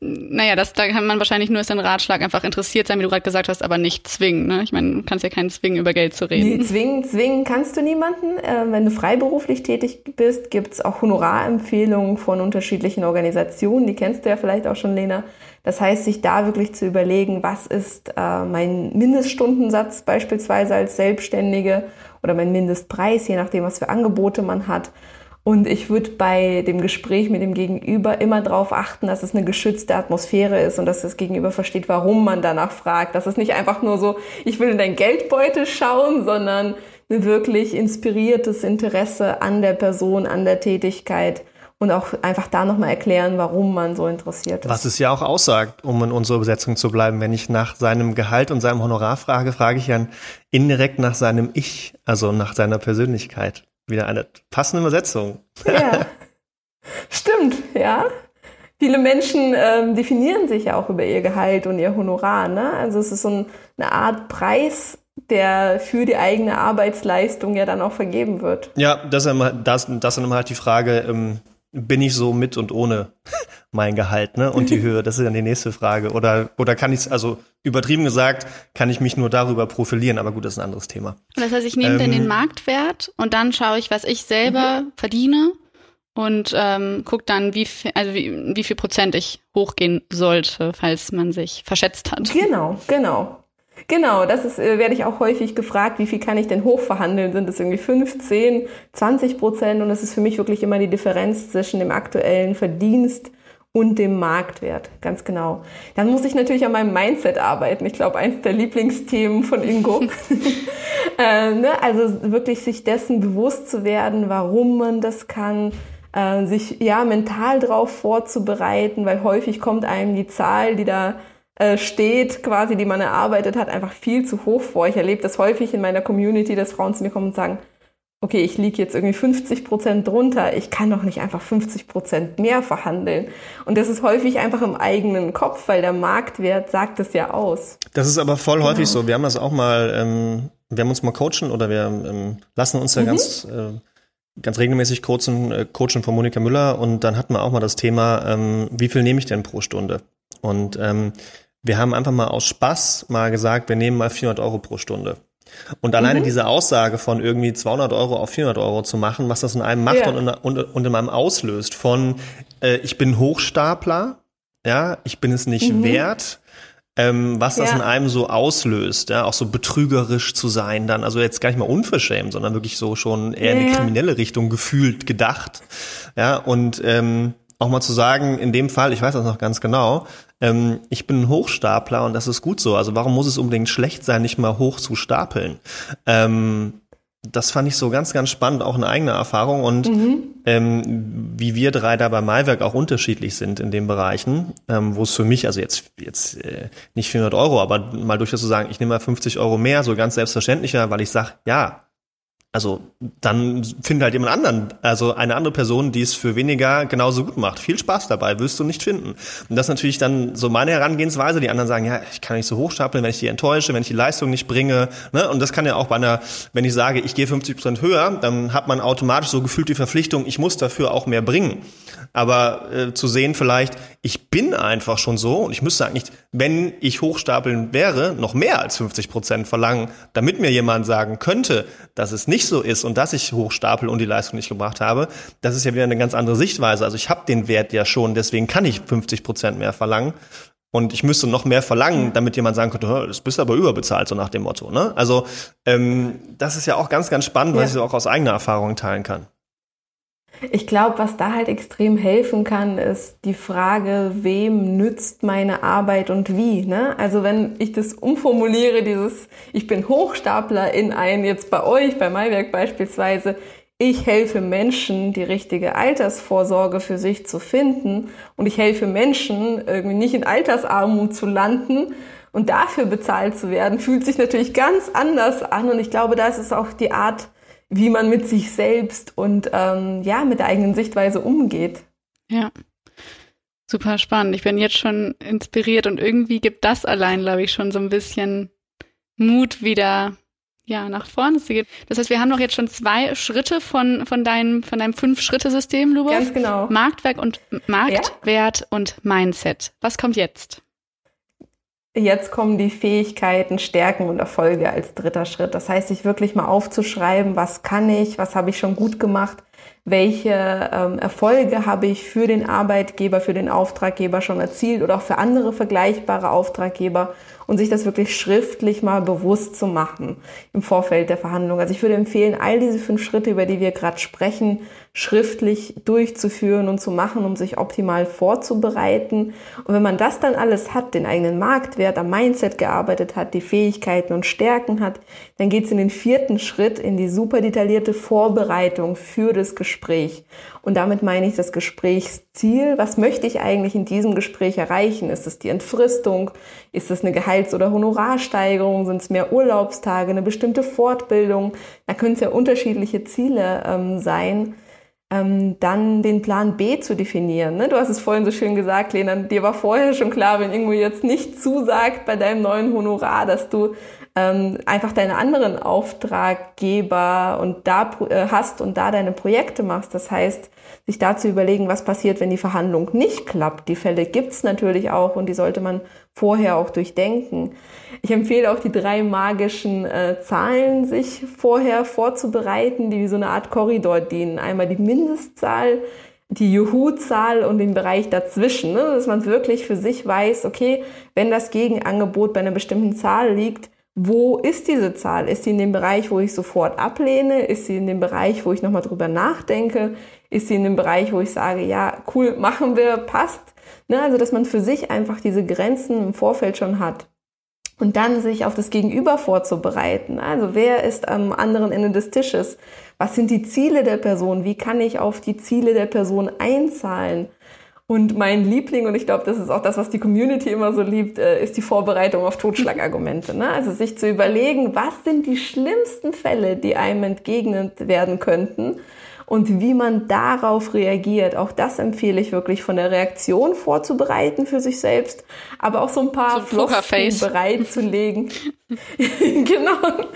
Naja, das, da kann man wahrscheinlich nur als ein Ratschlag einfach interessiert sein, wie du gerade gesagt hast, aber nicht zwingen. Ne? Ich meine, du kannst ja keinen zwingen, über Geld zu reden. Nee, zwingen, zwingen kannst du niemanden. Äh, wenn du freiberuflich tätig bist, gibt's auch Honorarempfehlungen von unterschiedlichen Organisationen. Die kennst du ja vielleicht auch schon, Lena. Das heißt, sich da wirklich zu überlegen, was ist äh, mein Mindeststundensatz beispielsweise als Selbstständige oder mein Mindestpreis, je nachdem, was für Angebote man hat. Und ich würde bei dem Gespräch mit dem Gegenüber immer darauf achten, dass es eine geschützte Atmosphäre ist und dass das Gegenüber versteht, warum man danach fragt. Dass es nicht einfach nur so, ich will in dein Geldbeutel schauen, sondern ein wirklich inspiriertes Interesse an der Person, an der Tätigkeit und auch einfach da nochmal erklären, warum man so interessiert ist. Was es ja auch aussagt, um in unserer Übersetzung zu bleiben. Wenn ich nach seinem Gehalt und seinem Honorar frage, frage ich ja indirekt nach seinem Ich, also nach seiner Persönlichkeit. Wieder eine passende Übersetzung. Ja, stimmt, ja. Viele Menschen ähm, definieren sich ja auch über ihr Gehalt und ihr Honorar. Ne? Also es ist so ein, eine Art Preis, der für die eigene Arbeitsleistung ja dann auch vergeben wird. Ja, das ist, immer, das, das immer halt die Frage, ähm, bin ich so mit und ohne mein Gehalt, ne? Und die Höhe, das ist dann die nächste Frage. Oder, oder kann ich also übertrieben gesagt, kann ich mich nur darüber profilieren, aber gut, das ist ein anderes Thema. Das heißt, ich nehme ähm, dann den Marktwert und dann schaue ich, was ich selber mhm. verdiene und ähm, gucke dann, wie viel, also wie, wie viel Prozent ich hochgehen sollte, falls man sich verschätzt hat. Genau, genau. Genau, das ist, äh, werde ich auch häufig gefragt, wie viel kann ich denn hochverhandeln? Sind es irgendwie 15, 20 Prozent? Und das ist für mich wirklich immer die Differenz zwischen dem aktuellen Verdienst und dem Marktwert, ganz genau. Dann muss ich natürlich an meinem Mindset arbeiten. Ich glaube, eins der Lieblingsthemen von Ingo. äh, ne? Also wirklich sich dessen bewusst zu werden, warum man das kann, äh, sich ja mental darauf vorzubereiten, weil häufig kommt einem die Zahl, die da steht, quasi, die man erarbeitet hat, einfach viel zu hoch vor. Ich erlebe das häufig in meiner Community, dass Frauen zu mir kommen und sagen, okay, ich liege jetzt irgendwie 50 Prozent drunter, ich kann doch nicht einfach 50 Prozent mehr verhandeln. Und das ist häufig einfach im eigenen Kopf, weil der Marktwert sagt es ja aus. Das ist aber voll häufig genau. so. Wir haben das auch mal, ähm, wir haben uns mal coachen oder wir ähm, lassen uns ja mhm. ganz, äh, ganz regelmäßig coachen, äh, coachen von Monika Müller und dann hatten wir auch mal das Thema, ähm, wie viel nehme ich denn pro Stunde? Und ähm, wir haben einfach mal aus Spaß mal gesagt, wir nehmen mal 400 Euro pro Stunde. Und alleine mhm. diese Aussage von irgendwie 200 Euro auf 400 Euro zu machen, was das in einem macht ja. und, in, und, und in einem auslöst von, äh, ich bin Hochstapler, ja, ich bin es nicht mhm. wert, ähm, was das ja. in einem so auslöst, ja, auch so betrügerisch zu sein dann, also jetzt gar nicht mal unverschämt, sondern wirklich so schon eher ja, in eine kriminelle Richtung gefühlt gedacht, ja, und ähm, auch mal zu sagen, in dem Fall, ich weiß das noch ganz genau, ähm, ich bin ein Hochstapler und das ist gut so. Also warum muss es unbedingt schlecht sein, nicht mal hoch zu stapeln? Ähm, das fand ich so ganz, ganz spannend, auch eine eigene Erfahrung und mhm. ähm, wie wir drei da bei Maiwerk auch unterschiedlich sind in den Bereichen, ähm, wo es für mich, also jetzt jetzt äh, nicht 400 Euro, aber mal durchaus zu sagen, ich nehme mal 50 Euro mehr, so ganz selbstverständlicher, weil ich sage, ja, also dann find halt jemand anderen, also eine andere Person, die es für weniger genauso gut macht. Viel Spaß dabei, wirst du nicht finden. Und das ist natürlich dann so meine Herangehensweise. Die anderen sagen, ja, ich kann nicht so hochstapeln, wenn ich die enttäusche, wenn ich die Leistung nicht bringe. Ne? Und das kann ja auch bei einer, wenn ich sage, ich gehe 50 Prozent höher, dann hat man automatisch so gefühlt die Verpflichtung, ich muss dafür auch mehr bringen. Aber äh, zu sehen vielleicht, ich bin einfach schon so und ich müsste eigentlich, wenn ich hochstapeln wäre, noch mehr als 50 Prozent verlangen, damit mir jemand sagen könnte, dass es nicht so ist und dass ich hochstapel und die Leistung nicht gebracht habe. Das ist ja wieder eine ganz andere Sichtweise. Also ich habe den Wert ja schon, deswegen kann ich 50 Prozent mehr verlangen. Und ich müsste noch mehr verlangen, damit jemand sagen könnte, das bist aber überbezahlt, so nach dem Motto. Ne? Also ähm, das ist ja auch ganz, ganz spannend, ja. weil ich es auch aus eigener Erfahrung teilen kann. Ich glaube, was da halt extrem helfen kann, ist die Frage, wem nützt meine Arbeit und wie. Ne? Also wenn ich das umformuliere, dieses Ich bin Hochstapler in ein, jetzt bei euch, bei Maiwerk beispielsweise, ich helfe Menschen, die richtige Altersvorsorge für sich zu finden und ich helfe Menschen, irgendwie nicht in Altersarmut zu landen und dafür bezahlt zu werden, fühlt sich natürlich ganz anders an und ich glaube, da ist auch die Art, wie man mit sich selbst und ähm, ja, mit der eigenen Sichtweise umgeht. Ja. Super spannend. Ich bin jetzt schon inspiriert und irgendwie gibt das allein, glaube ich, schon so ein bisschen Mut wieder ja, nach vorne zu gehen. Das heißt, wir haben doch jetzt schon zwei Schritte von, von deinem, von deinem Fünf-Schritte-System, Lubov. Ganz genau. Marktwerk und Marktwert ja? und Mindset. Was kommt jetzt? Jetzt kommen die Fähigkeiten, Stärken und Erfolge als dritter Schritt. Das heißt, sich wirklich mal aufzuschreiben, was kann ich, was habe ich schon gut gemacht, welche ähm, Erfolge habe ich für den Arbeitgeber, für den Auftraggeber schon erzielt oder auch für andere vergleichbare Auftraggeber und sich das wirklich schriftlich mal bewusst zu machen im Vorfeld der Verhandlung. Also ich würde empfehlen, all diese fünf Schritte, über die wir gerade sprechen, schriftlich durchzuführen und zu machen, um sich optimal vorzubereiten. Und wenn man das dann alles hat, den eigenen Marktwert, am Mindset gearbeitet hat, die Fähigkeiten und Stärken hat, dann geht es in den vierten Schritt in die super detaillierte Vorbereitung für das Gespräch. Und damit meine ich das Gesprächsziel. Was möchte ich eigentlich in diesem Gespräch erreichen? Ist es die Entfristung? Ist es eine Gehalts- oder Honorarsteigerung? Sind es mehr Urlaubstage? Eine bestimmte Fortbildung? Da können es ja unterschiedliche Ziele ähm, sein ähm, dann den Plan B zu definieren. Ne? Du hast es vorhin so schön gesagt, Lena, dir war vorher schon klar, wenn irgendwo jetzt nicht zusagt bei deinem neuen Honorar, dass du ähm, einfach deine anderen Auftraggeber und da äh, hast und da deine Projekte machst. Das heißt, sich da zu überlegen, was passiert, wenn die Verhandlung nicht klappt. Die Fälle gibt's natürlich auch und die sollte man vorher auch durchdenken. Ich empfehle auch die drei magischen äh, Zahlen, sich vorher vorzubereiten, die wie so eine Art Korridor dienen. Einmal die Mindestzahl, die Juhu-Zahl und den Bereich dazwischen, ne? dass man wirklich für sich weiß, okay, wenn das Gegenangebot bei einer bestimmten Zahl liegt, wo ist diese Zahl? Ist sie in dem Bereich, wo ich sofort ablehne? Ist sie in dem Bereich, wo ich nochmal drüber nachdenke? Ist sie in dem Bereich, wo ich sage, ja, cool, machen wir, passt? Ne? Also, dass man für sich einfach diese Grenzen im Vorfeld schon hat. Und dann sich auf das Gegenüber vorzubereiten. Also, wer ist am anderen Ende des Tisches? Was sind die Ziele der Person? Wie kann ich auf die Ziele der Person einzahlen? Und mein Liebling, und ich glaube, das ist auch das, was die Community immer so liebt, äh, ist die Vorbereitung auf Totschlagargumente. Ne? Also sich zu überlegen, was sind die schlimmsten Fälle, die einem entgegnet werden könnten und wie man darauf reagiert. Auch das empfehle ich wirklich von der Reaktion vorzubereiten für sich selbst, aber auch so ein paar so Flosken bereitzulegen. genau.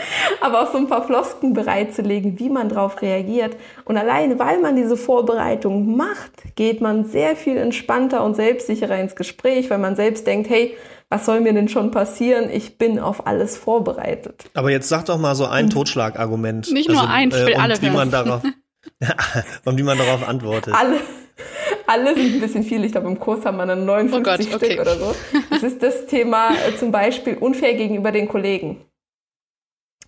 Aber auch so ein paar Flosken bereitzulegen, wie man darauf reagiert. Und alleine, weil man diese Vorbereitung macht, geht man sehr viel entspannter und selbstsicherer ins Gespräch, weil man selbst denkt, hey, was soll mir denn schon passieren? Ich bin auf alles vorbereitet. Aber jetzt sag doch mal so ein Totschlagargument. Nicht nur also, ein, ich will äh, alle wie man darauf Und wie man darauf antwortet. Alle, alle sind ein bisschen viel. Ich glaube, im Kurs haben wir dann 59 oh Gott, Stück okay. oder so. Das ist das Thema äh, zum Beispiel unfair gegenüber den Kollegen.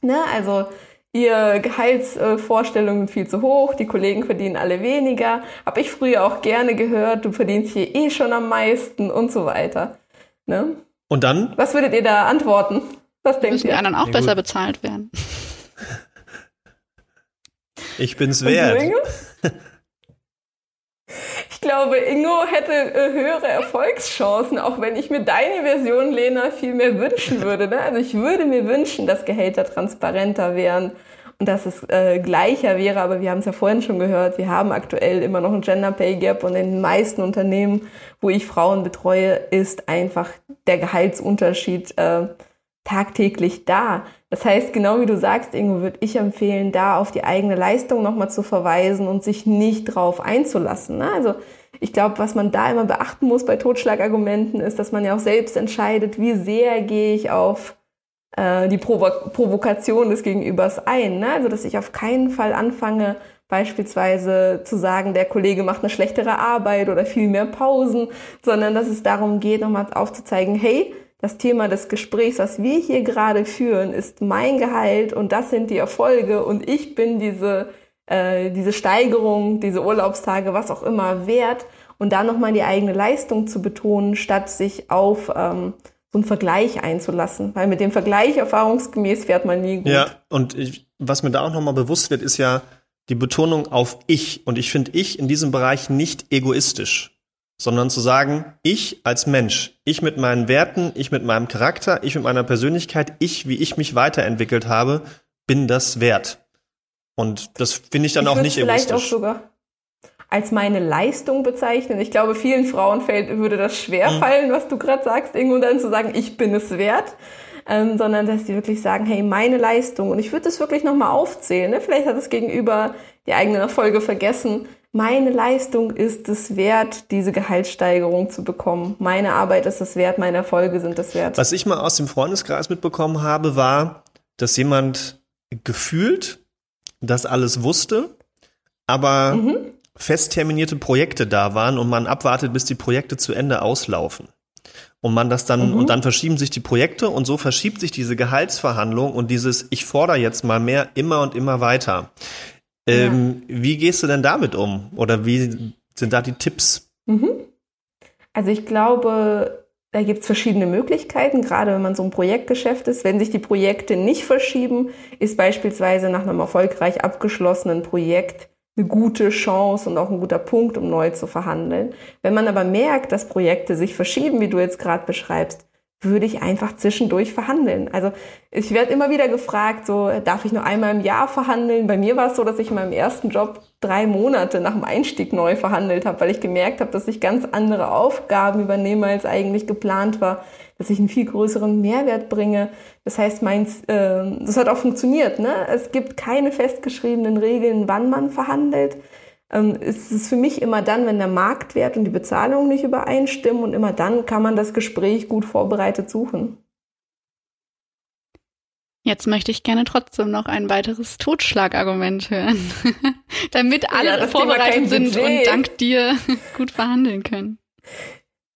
Ne? Also ihr Gehaltsvorstellungen sind viel zu hoch, die Kollegen verdienen alle weniger. Habe ich früher auch gerne gehört, du verdienst hier eh schon am meisten und so weiter. Ne? Und dann? Was würdet ihr da antworten? Was denkt Müssen ihr? die anderen auch ja, besser bezahlt werden. Ich bin's wert. Ich glaube, Ingo hätte äh, höhere Erfolgschancen, auch wenn ich mir deine Version, Lena, viel mehr wünschen würde. Ne? Also ich würde mir wünschen, dass Gehälter transparenter wären und dass es äh, gleicher wäre. Aber wir haben es ja vorhin schon gehört, wir haben aktuell immer noch ein Gender Pay Gap und in den meisten Unternehmen, wo ich Frauen betreue, ist einfach der Gehaltsunterschied äh, tagtäglich da. Das heißt, genau wie du sagst, Ingo, würde ich empfehlen, da auf die eigene Leistung nochmal zu verweisen und sich nicht drauf einzulassen. Ne? Also ich glaube, was man da immer beachten muss bei Totschlagargumenten, ist, dass man ja auch selbst entscheidet, wie sehr gehe ich auf äh, die Provo Provokation des Gegenübers ein. Ne? Also dass ich auf keinen Fall anfange, beispielsweise zu sagen, der Kollege macht eine schlechtere Arbeit oder viel mehr Pausen, sondern dass es darum geht, nochmal aufzuzeigen, hey, das Thema des Gesprächs, was wir hier gerade führen, ist mein Gehalt und das sind die Erfolge und ich bin diese, äh, diese Steigerung, diese Urlaubstage, was auch immer wert und da nochmal die eigene Leistung zu betonen, statt sich auf ähm, so einen Vergleich einzulassen. Weil mit dem Vergleich erfahrungsgemäß fährt man nie gut. Ja, und ich, was mir da auch nochmal bewusst wird, ist ja die Betonung auf ich. Und ich finde ich in diesem Bereich nicht egoistisch sondern zu sagen, ich als Mensch, ich mit meinen Werten, ich mit meinem Charakter, ich mit meiner Persönlichkeit, ich, wie ich mich weiterentwickelt habe, bin das wert. Und das finde ich dann ich auch nicht vielleicht egoistisch. Vielleicht auch sogar als meine Leistung bezeichnen. Ich glaube, vielen Frauen fällt, würde das schwer mhm. fallen, was du gerade sagst, irgendwo dann zu sagen, ich bin es wert. Ähm, sondern dass die wirklich sagen, hey, meine Leistung. Und ich würde das wirklich nochmal aufzählen. Ne? Vielleicht hat es gegenüber die eigenen Erfolge vergessen meine Leistung ist es wert, diese Gehaltssteigerung zu bekommen. Meine Arbeit ist es wert, meine Erfolge sind es wert. Was ich mal aus dem Freundeskreis mitbekommen habe, war, dass jemand gefühlt das alles wusste, aber mhm. fest terminierte Projekte da waren und man abwartet, bis die Projekte zu Ende auslaufen. und man das dann, mhm. und dann verschieben sich die Projekte und so verschiebt sich diese Gehaltsverhandlung und dieses, ich fordere jetzt mal mehr immer und immer weiter. Ähm, ja. Wie gehst du denn damit um? Oder wie sind da die Tipps? Mhm. Also ich glaube, da gibt es verschiedene Möglichkeiten, gerade wenn man so ein Projektgeschäft ist. Wenn sich die Projekte nicht verschieben, ist beispielsweise nach einem erfolgreich abgeschlossenen Projekt eine gute Chance und auch ein guter Punkt, um neu zu verhandeln. Wenn man aber merkt, dass Projekte sich verschieben, wie du jetzt gerade beschreibst, würde ich einfach zwischendurch verhandeln. Also ich werde immer wieder gefragt, so darf ich nur einmal im Jahr verhandeln? Bei mir war es so, dass ich in meinem ersten Job drei Monate nach dem Einstieg neu verhandelt habe, weil ich gemerkt habe, dass ich ganz andere Aufgaben übernehme, als eigentlich geplant war, dass ich einen viel größeren Mehrwert bringe. Das heißt, meins, äh, das hat auch funktioniert. Ne? Es gibt keine festgeschriebenen Regeln, wann man verhandelt ist es für mich immer dann, wenn der Marktwert und die Bezahlung nicht übereinstimmen und immer dann kann man das Gespräch gut vorbereitet suchen. Jetzt möchte ich gerne trotzdem noch ein weiteres Totschlagargument hören, damit alle ja, vorbereitet sind Budget. und dank dir gut verhandeln können.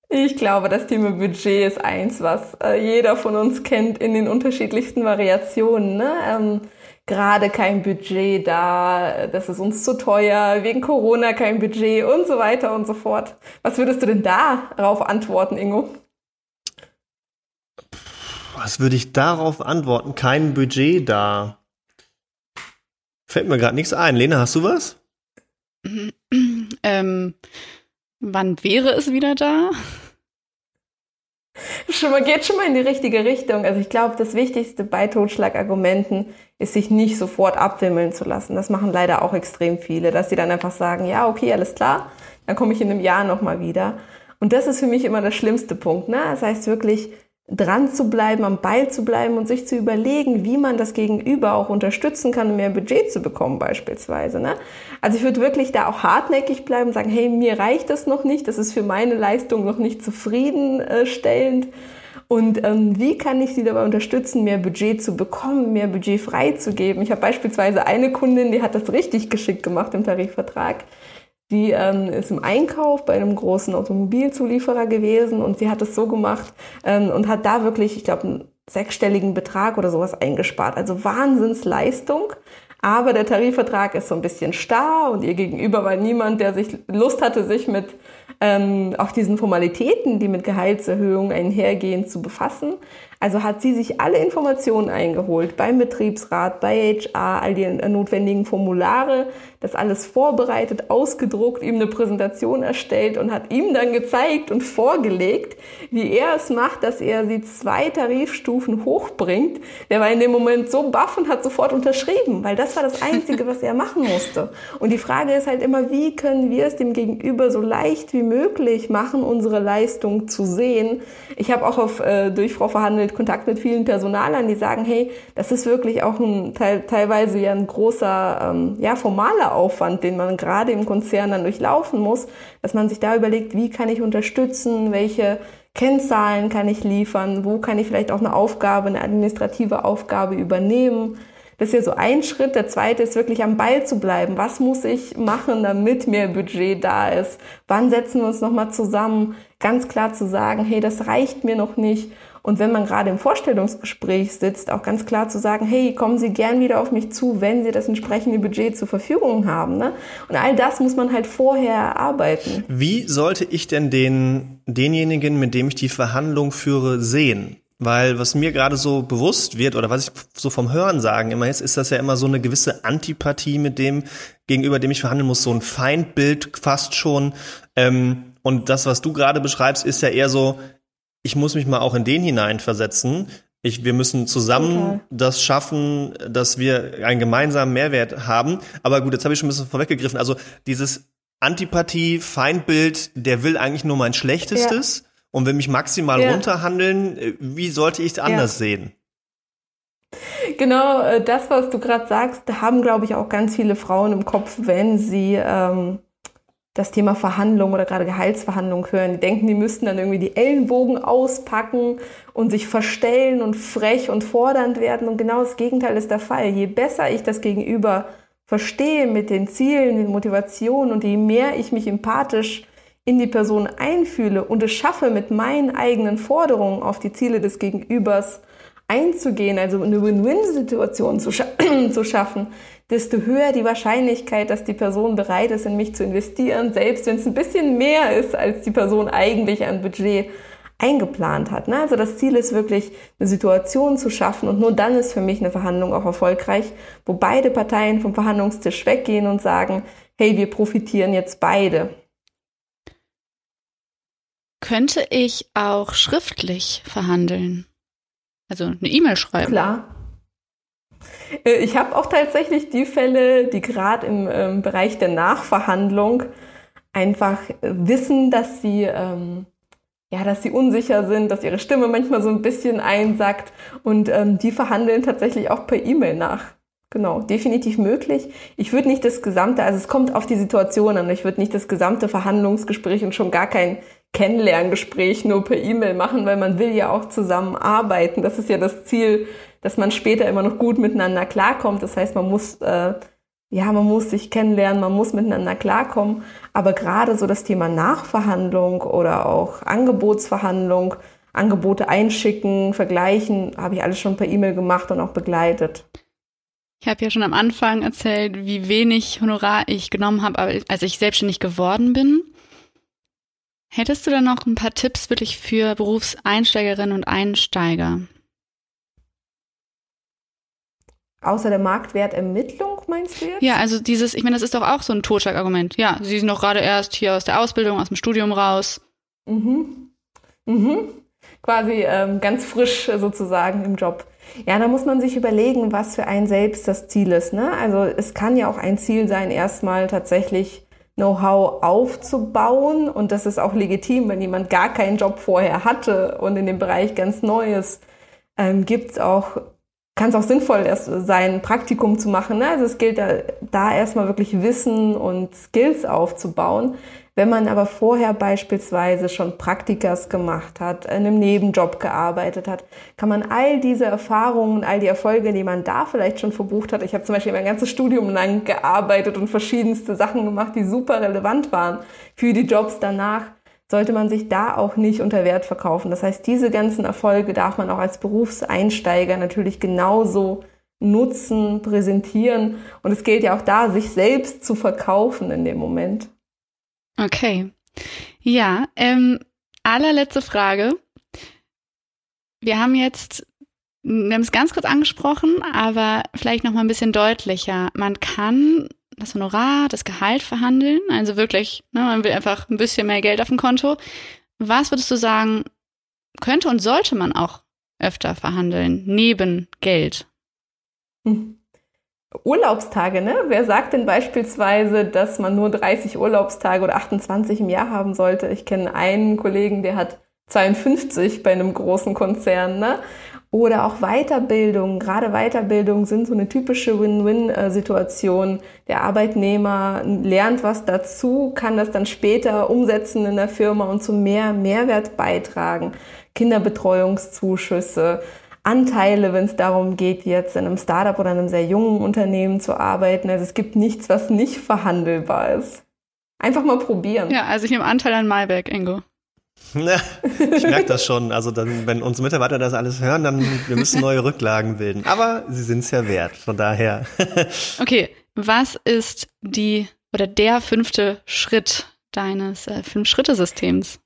Ich glaube, das Thema Budget ist eins, was äh, jeder von uns kennt in den unterschiedlichsten Variationen. Ne? Gerade kein Budget da, das ist uns zu teuer, wegen Corona kein Budget und so weiter und so fort. Was würdest du denn darauf antworten, Ingo? Was würde ich darauf antworten? Kein Budget da. Fällt mir gerade nichts ein. Lena, hast du was? ähm, wann wäre es wieder da? Schon mal, geht schon mal in die richtige Richtung. Also ich glaube, das Wichtigste bei Totschlagargumenten ist, sich nicht sofort abwimmeln zu lassen. Das machen leider auch extrem viele, dass sie dann einfach sagen, ja, okay, alles klar, dann komme ich in einem Jahr nochmal wieder. Und das ist für mich immer der schlimmste Punkt. Ne? Das heißt wirklich, dran zu bleiben, am Ball zu bleiben und sich zu überlegen, wie man das Gegenüber auch unterstützen kann, um mehr Budget zu bekommen beispielsweise. Ne? Also ich würde wirklich da auch hartnäckig bleiben, sagen, hey, mir reicht das noch nicht, das ist für meine Leistung noch nicht zufriedenstellend. Und ähm, wie kann ich Sie dabei unterstützen, mehr Budget zu bekommen, mehr Budget freizugeben? Ich habe beispielsweise eine Kundin, die hat das richtig geschickt gemacht im Tarifvertrag. Sie ähm, ist im Einkauf bei einem großen Automobilzulieferer gewesen und sie hat es so gemacht ähm, und hat da wirklich, ich glaube, einen sechsstelligen Betrag oder sowas eingespart. Also Wahnsinnsleistung. Aber der Tarifvertrag ist so ein bisschen starr und ihr gegenüber war niemand, der sich Lust hatte, sich mit ähm, auch diesen Formalitäten, die mit Gehaltserhöhungen einhergehen, zu befassen. Also hat sie sich alle Informationen eingeholt beim Betriebsrat, bei HR, all die notwendigen Formulare, das alles vorbereitet, ausgedruckt, ihm eine Präsentation erstellt und hat ihm dann gezeigt und vorgelegt, wie er es macht, dass er sie zwei Tarifstufen hochbringt. Der war in dem Moment so baff und hat sofort unterschrieben, weil das war das Einzige, was er machen musste. Und die Frage ist halt immer, wie können wir es dem Gegenüber so leicht wie möglich machen, unsere Leistung zu sehen. Ich habe auch auf, äh, durch Frau Verhandelt Kontakt mit vielen Personalern, die sagen, hey, das ist wirklich auch ein teil, teilweise ja ein großer ähm, ja, formaler Aufwand, den man gerade im Konzern dann durchlaufen muss, dass man sich da überlegt, wie kann ich unterstützen, welche Kennzahlen kann ich liefern, wo kann ich vielleicht auch eine Aufgabe, eine administrative Aufgabe übernehmen. Das ist ja so ein Schritt. Der zweite ist wirklich am Ball zu bleiben. Was muss ich machen, damit mehr Budget da ist? Wann setzen wir uns nochmal zusammen? Ganz klar zu sagen, hey, das reicht mir noch nicht. Und wenn man gerade im Vorstellungsgespräch sitzt, auch ganz klar zu sagen, hey, kommen Sie gern wieder auf mich zu, wenn Sie das entsprechende Budget zur Verfügung haben. Ne? Und all das muss man halt vorher erarbeiten. Wie sollte ich denn den, denjenigen, mit dem ich die Verhandlung führe, sehen? Weil was mir gerade so bewusst wird oder was ich so vom Hören sagen immer ist, ist das ja immer so eine gewisse Antipathie mit dem gegenüber dem ich verhandeln muss, so ein Feindbild fast schon. Ähm, und das, was du gerade beschreibst, ist ja eher so, ich muss mich mal auch in den hineinversetzen. Ich, wir müssen zusammen okay. das schaffen, dass wir einen gemeinsamen Mehrwert haben. Aber gut, jetzt habe ich schon ein bisschen vorweggegriffen. Also dieses Antipathie, Feindbild, der will eigentlich nur mein Schlechtestes ja. und will mich maximal ja. runterhandeln. Wie sollte ich es anders ja. sehen? Genau, äh, das, was du gerade sagst, haben, glaube ich, auch ganz viele Frauen im Kopf, wenn sie ähm, das Thema Verhandlung oder gerade Gehaltsverhandlung hören. Die denken, die müssten dann irgendwie die Ellenbogen auspacken und sich verstellen und frech und fordernd werden. Und genau das Gegenteil ist der Fall. Je besser ich das Gegenüber verstehe mit den Zielen, den Motivationen und je mehr ich mich empathisch in die Person einfühle und es schaffe, mit meinen eigenen Forderungen auf die Ziele des Gegenübers einzugehen, also eine Win-Win-Situation zu, scha zu schaffen, desto höher die Wahrscheinlichkeit, dass die Person bereit ist, in mich zu investieren, selbst wenn es ein bisschen mehr ist, als die Person eigentlich an Budget eingeplant hat. Ne? Also das Ziel ist wirklich, eine Situation zu schaffen und nur dann ist für mich eine Verhandlung auch erfolgreich, wo beide Parteien vom Verhandlungstisch weggehen und sagen, hey, wir profitieren jetzt beide. Könnte ich auch schriftlich verhandeln? Also eine E-Mail schreiben? Klar. Äh, ich habe auch tatsächlich die Fälle, die gerade im ähm, Bereich der Nachverhandlung einfach wissen, dass sie ähm, ja, dass sie unsicher sind, dass ihre Stimme manchmal so ein bisschen einsackt und ähm, die verhandeln tatsächlich auch per E-Mail nach. Genau, definitiv möglich. Ich würde nicht das gesamte, also es kommt auf die Situation an, ich würde nicht das gesamte Verhandlungsgespräch und schon gar kein Kennenlerngespräch nur per E-Mail machen, weil man will ja auch zusammenarbeiten. Das ist ja das Ziel, dass man später immer noch gut miteinander klarkommt. Das heißt, man muss äh, ja, man muss sich kennenlernen, man muss miteinander klarkommen. Aber gerade so das Thema Nachverhandlung oder auch Angebotsverhandlung, Angebote einschicken, vergleichen, habe ich alles schon per E-Mail gemacht und auch begleitet. Ich habe ja schon am Anfang erzählt, wie wenig Honorar ich genommen habe, als ich selbstständig geworden bin. Hättest du da noch ein paar Tipps wirklich für Berufseinsteigerinnen und Einsteiger? Außer der Marktwertermittlung, meinst du jetzt? Ja, also dieses, ich meine, das ist doch auch so ein Totschlagargument. Ja, sie sind doch gerade erst hier aus der Ausbildung, aus dem Studium raus. Mhm. Mhm. Quasi ähm, ganz frisch sozusagen im Job. Ja, da muss man sich überlegen, was für ein selbst das Ziel ist. Ne? Also es kann ja auch ein Ziel sein, erstmal tatsächlich Know-how aufzubauen. Und das ist auch legitim, wenn jemand gar keinen Job vorher hatte und in dem Bereich ganz Neues. Ähm, gibt es auch kann es auch sinnvoll sein, Praktikum zu machen. Ne? Also es gilt da, da erstmal wirklich Wissen und Skills aufzubauen. Wenn man aber vorher beispielsweise schon Praktikas gemacht hat, in einem Nebenjob gearbeitet hat, kann man all diese Erfahrungen, all die Erfolge, die man da vielleicht schon verbucht hat. Ich habe zum Beispiel mein ganzes Studium lang gearbeitet und verschiedenste Sachen gemacht, die super relevant waren für die Jobs danach sollte man sich da auch nicht unter Wert verkaufen. Das heißt, diese ganzen Erfolge darf man auch als Berufseinsteiger natürlich genauso nutzen, präsentieren. Und es gilt ja auch da, sich selbst zu verkaufen in dem Moment. Okay. Ja, ähm, allerletzte Frage. Wir haben jetzt, wir haben es ganz kurz angesprochen, aber vielleicht noch mal ein bisschen deutlicher. Man kann das Honorar, das Gehalt verhandeln. Also wirklich, ne, man will einfach ein bisschen mehr Geld auf dem Konto. Was würdest du sagen, könnte und sollte man auch öfter verhandeln, neben Geld? Hm. Urlaubstage, ne? Wer sagt denn beispielsweise, dass man nur 30 Urlaubstage oder 28 im Jahr haben sollte? Ich kenne einen Kollegen, der hat 52 bei einem großen Konzern, ne? Oder auch Weiterbildung. Gerade Weiterbildung sind so eine typische Win-Win-Situation. Der Arbeitnehmer lernt was dazu, kann das dann später umsetzen in der Firma und zu mehr Mehrwert beitragen. Kinderbetreuungszuschüsse, Anteile, wenn es darum geht, jetzt in einem Startup oder einem sehr jungen Unternehmen zu arbeiten. Also es gibt nichts, was nicht verhandelbar ist. Einfach mal probieren. Ja, also ich nehme Anteil an Malbec, Ingo. ich merke das schon. Also dann, wenn unsere Mitarbeiter das alles hören, dann wir müssen neue Rücklagen bilden. Aber sie sind es ja wert. Von daher. okay, was ist die oder der fünfte Schritt deines äh, Fünf-Schritte-Systems?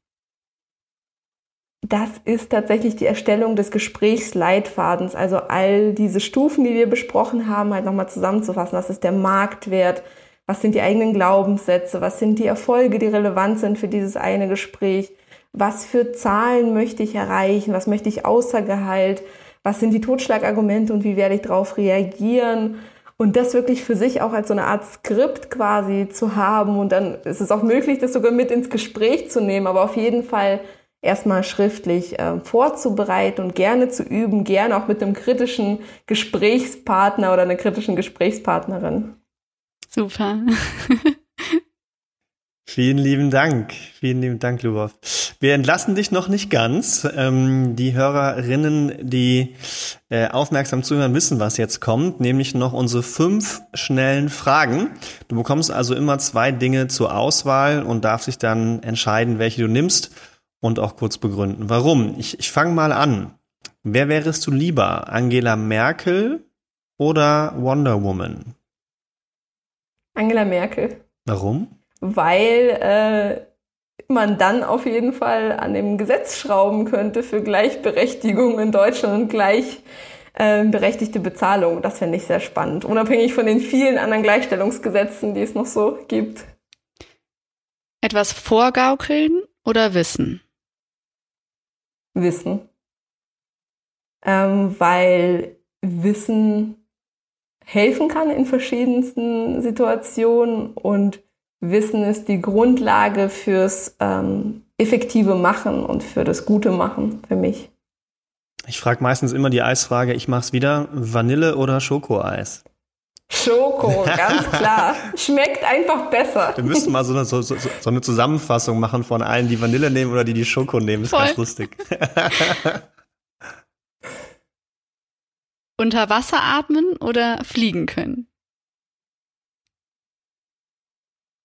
Das ist tatsächlich die Erstellung des Gesprächsleitfadens, also all diese Stufen, die wir besprochen haben, halt nochmal zusammenzufassen. Das ist der Marktwert, was sind die eigenen Glaubenssätze, was sind die Erfolge, die relevant sind für dieses eine Gespräch, was für Zahlen möchte ich erreichen, was möchte ich außer Gehalt, was sind die Totschlagargumente und wie werde ich darauf reagieren. Und das wirklich für sich auch als so eine Art Skript quasi zu haben. Und dann ist es auch möglich, das sogar mit ins Gespräch zu nehmen, aber auf jeden Fall erstmal schriftlich äh, vorzubereiten und gerne zu üben, gerne auch mit einem kritischen Gesprächspartner oder einer kritischen Gesprächspartnerin. Super. Vielen lieben Dank. Vielen lieben Dank, Lubov. Wir entlassen dich noch nicht ganz. Ähm, die Hörerinnen, die äh, aufmerksam zuhören, wissen, was jetzt kommt, nämlich noch unsere fünf schnellen Fragen. Du bekommst also immer zwei Dinge zur Auswahl und darfst dich dann entscheiden, welche du nimmst und auch kurz begründen. Warum? Ich, ich fange mal an. Wer wärest du lieber? Angela Merkel oder Wonder Woman? Angela Merkel. Warum? weil äh, man dann auf jeden Fall an dem Gesetz schrauben könnte für Gleichberechtigung in Deutschland und gleichberechtigte äh, Bezahlung. Das fände ich sehr spannend, unabhängig von den vielen anderen Gleichstellungsgesetzen, die es noch so gibt. Etwas vorgaukeln oder wissen? Wissen. Ähm, weil Wissen helfen kann in verschiedensten Situationen und Wissen ist die Grundlage fürs ähm, effektive Machen und für das gute Machen für mich. Ich frage meistens immer die Eisfrage, ich mache es wieder, Vanille oder Schokoeis? Schoko, ganz klar. Schmeckt einfach besser. Wir müssten mal so eine, so, so, so eine, Zusammenfassung machen von allen, die Vanille nehmen oder die die Schoko nehmen. Ist Voll. ganz lustig. Unter Wasser atmen oder fliegen können?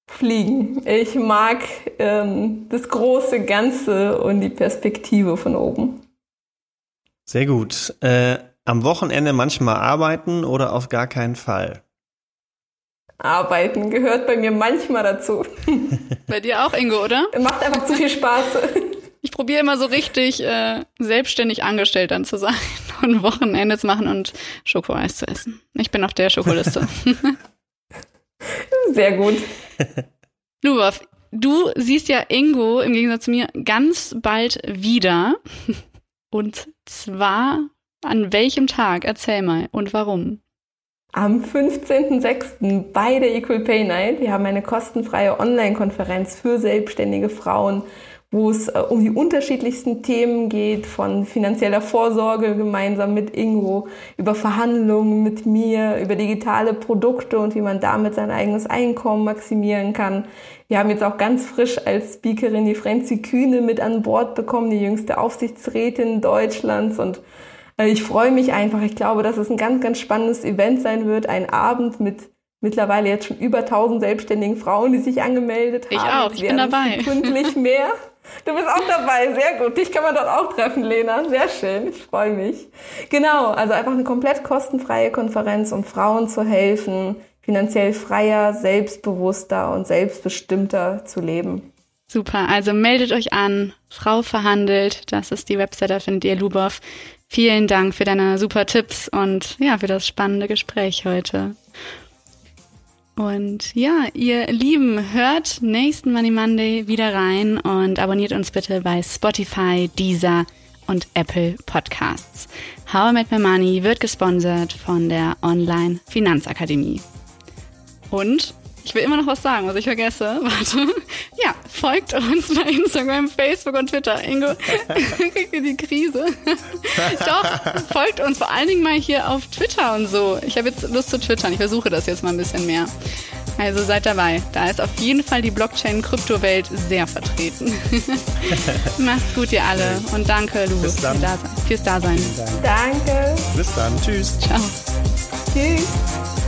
Fliegen. Ich mag ähm, das große Ganze und die Perspektive von oben. Sehr gut. Äh, am Wochenende manchmal arbeiten oder auf gar keinen Fall? Arbeiten gehört bei mir manchmal dazu. Bei dir auch, Ingo, oder? Macht einfach zu viel Spaß. Ich probiere immer so richtig äh, selbstständig angestellt dann zu sein und Wochenende zu machen und Schokoeis zu essen. Ich bin auf der Schokoliste. Sehr gut. Lubov, du siehst ja Ingo im Gegensatz zu mir ganz bald wieder. Und zwar an welchem Tag? Erzähl mal. Und warum? Am 15.06. bei der Equal Pay Night. Wir haben eine kostenfreie Online-Konferenz für selbstständige Frauen wo es äh, um die unterschiedlichsten Themen geht, von finanzieller Vorsorge gemeinsam mit Ingo, über Verhandlungen mit mir, über digitale Produkte und wie man damit sein eigenes Einkommen maximieren kann. Wir haben jetzt auch ganz frisch als Speakerin die Frenzi Kühne mit an Bord bekommen, die jüngste Aufsichtsrätin Deutschlands und ich freue mich einfach. Ich glaube, dass es ein ganz, ganz spannendes Event sein wird. Ein Abend mit mittlerweile jetzt schon über 1000 selbstständigen Frauen, die sich angemeldet ich haben. Ich auch, ich bin dabei. Sekündlich mehr. Du bist auch dabei, sehr gut. Dich kann man dort auch treffen, Lena. Sehr schön, ich freue mich. Genau, also einfach eine komplett kostenfreie Konferenz, um Frauen zu helfen, finanziell freier, selbstbewusster und selbstbestimmter zu leben. Super, also meldet euch an. Frau verhandelt, das ist die Website, da findet ihr Lubov. Vielen Dank für deine super Tipps und ja, für das spannende Gespräch heute. Und ja, ihr Lieben, hört nächsten Money Monday wieder rein und abonniert uns bitte bei Spotify, Deezer und Apple Podcasts. How I Met My Money wird gesponsert von der Online Finanzakademie. Und ich will immer noch was sagen, was ich vergesse. Warte. Ja, folgt uns bei Instagram, Facebook und Twitter. Ingo, kriegt ihr die Krise? Doch, folgt uns vor allen Dingen mal hier auf Twitter und so. Ich habe jetzt Lust zu twittern. Ich versuche das jetzt mal ein bisschen mehr. Also seid dabei. Da ist auf jeden Fall die Blockchain-Kryptowelt sehr vertreten. Macht's gut, ihr alle. Und danke, Lu, Bis dann. fürs Dasein. Danke. Bis dann. Tschüss. Ciao. Tschüss.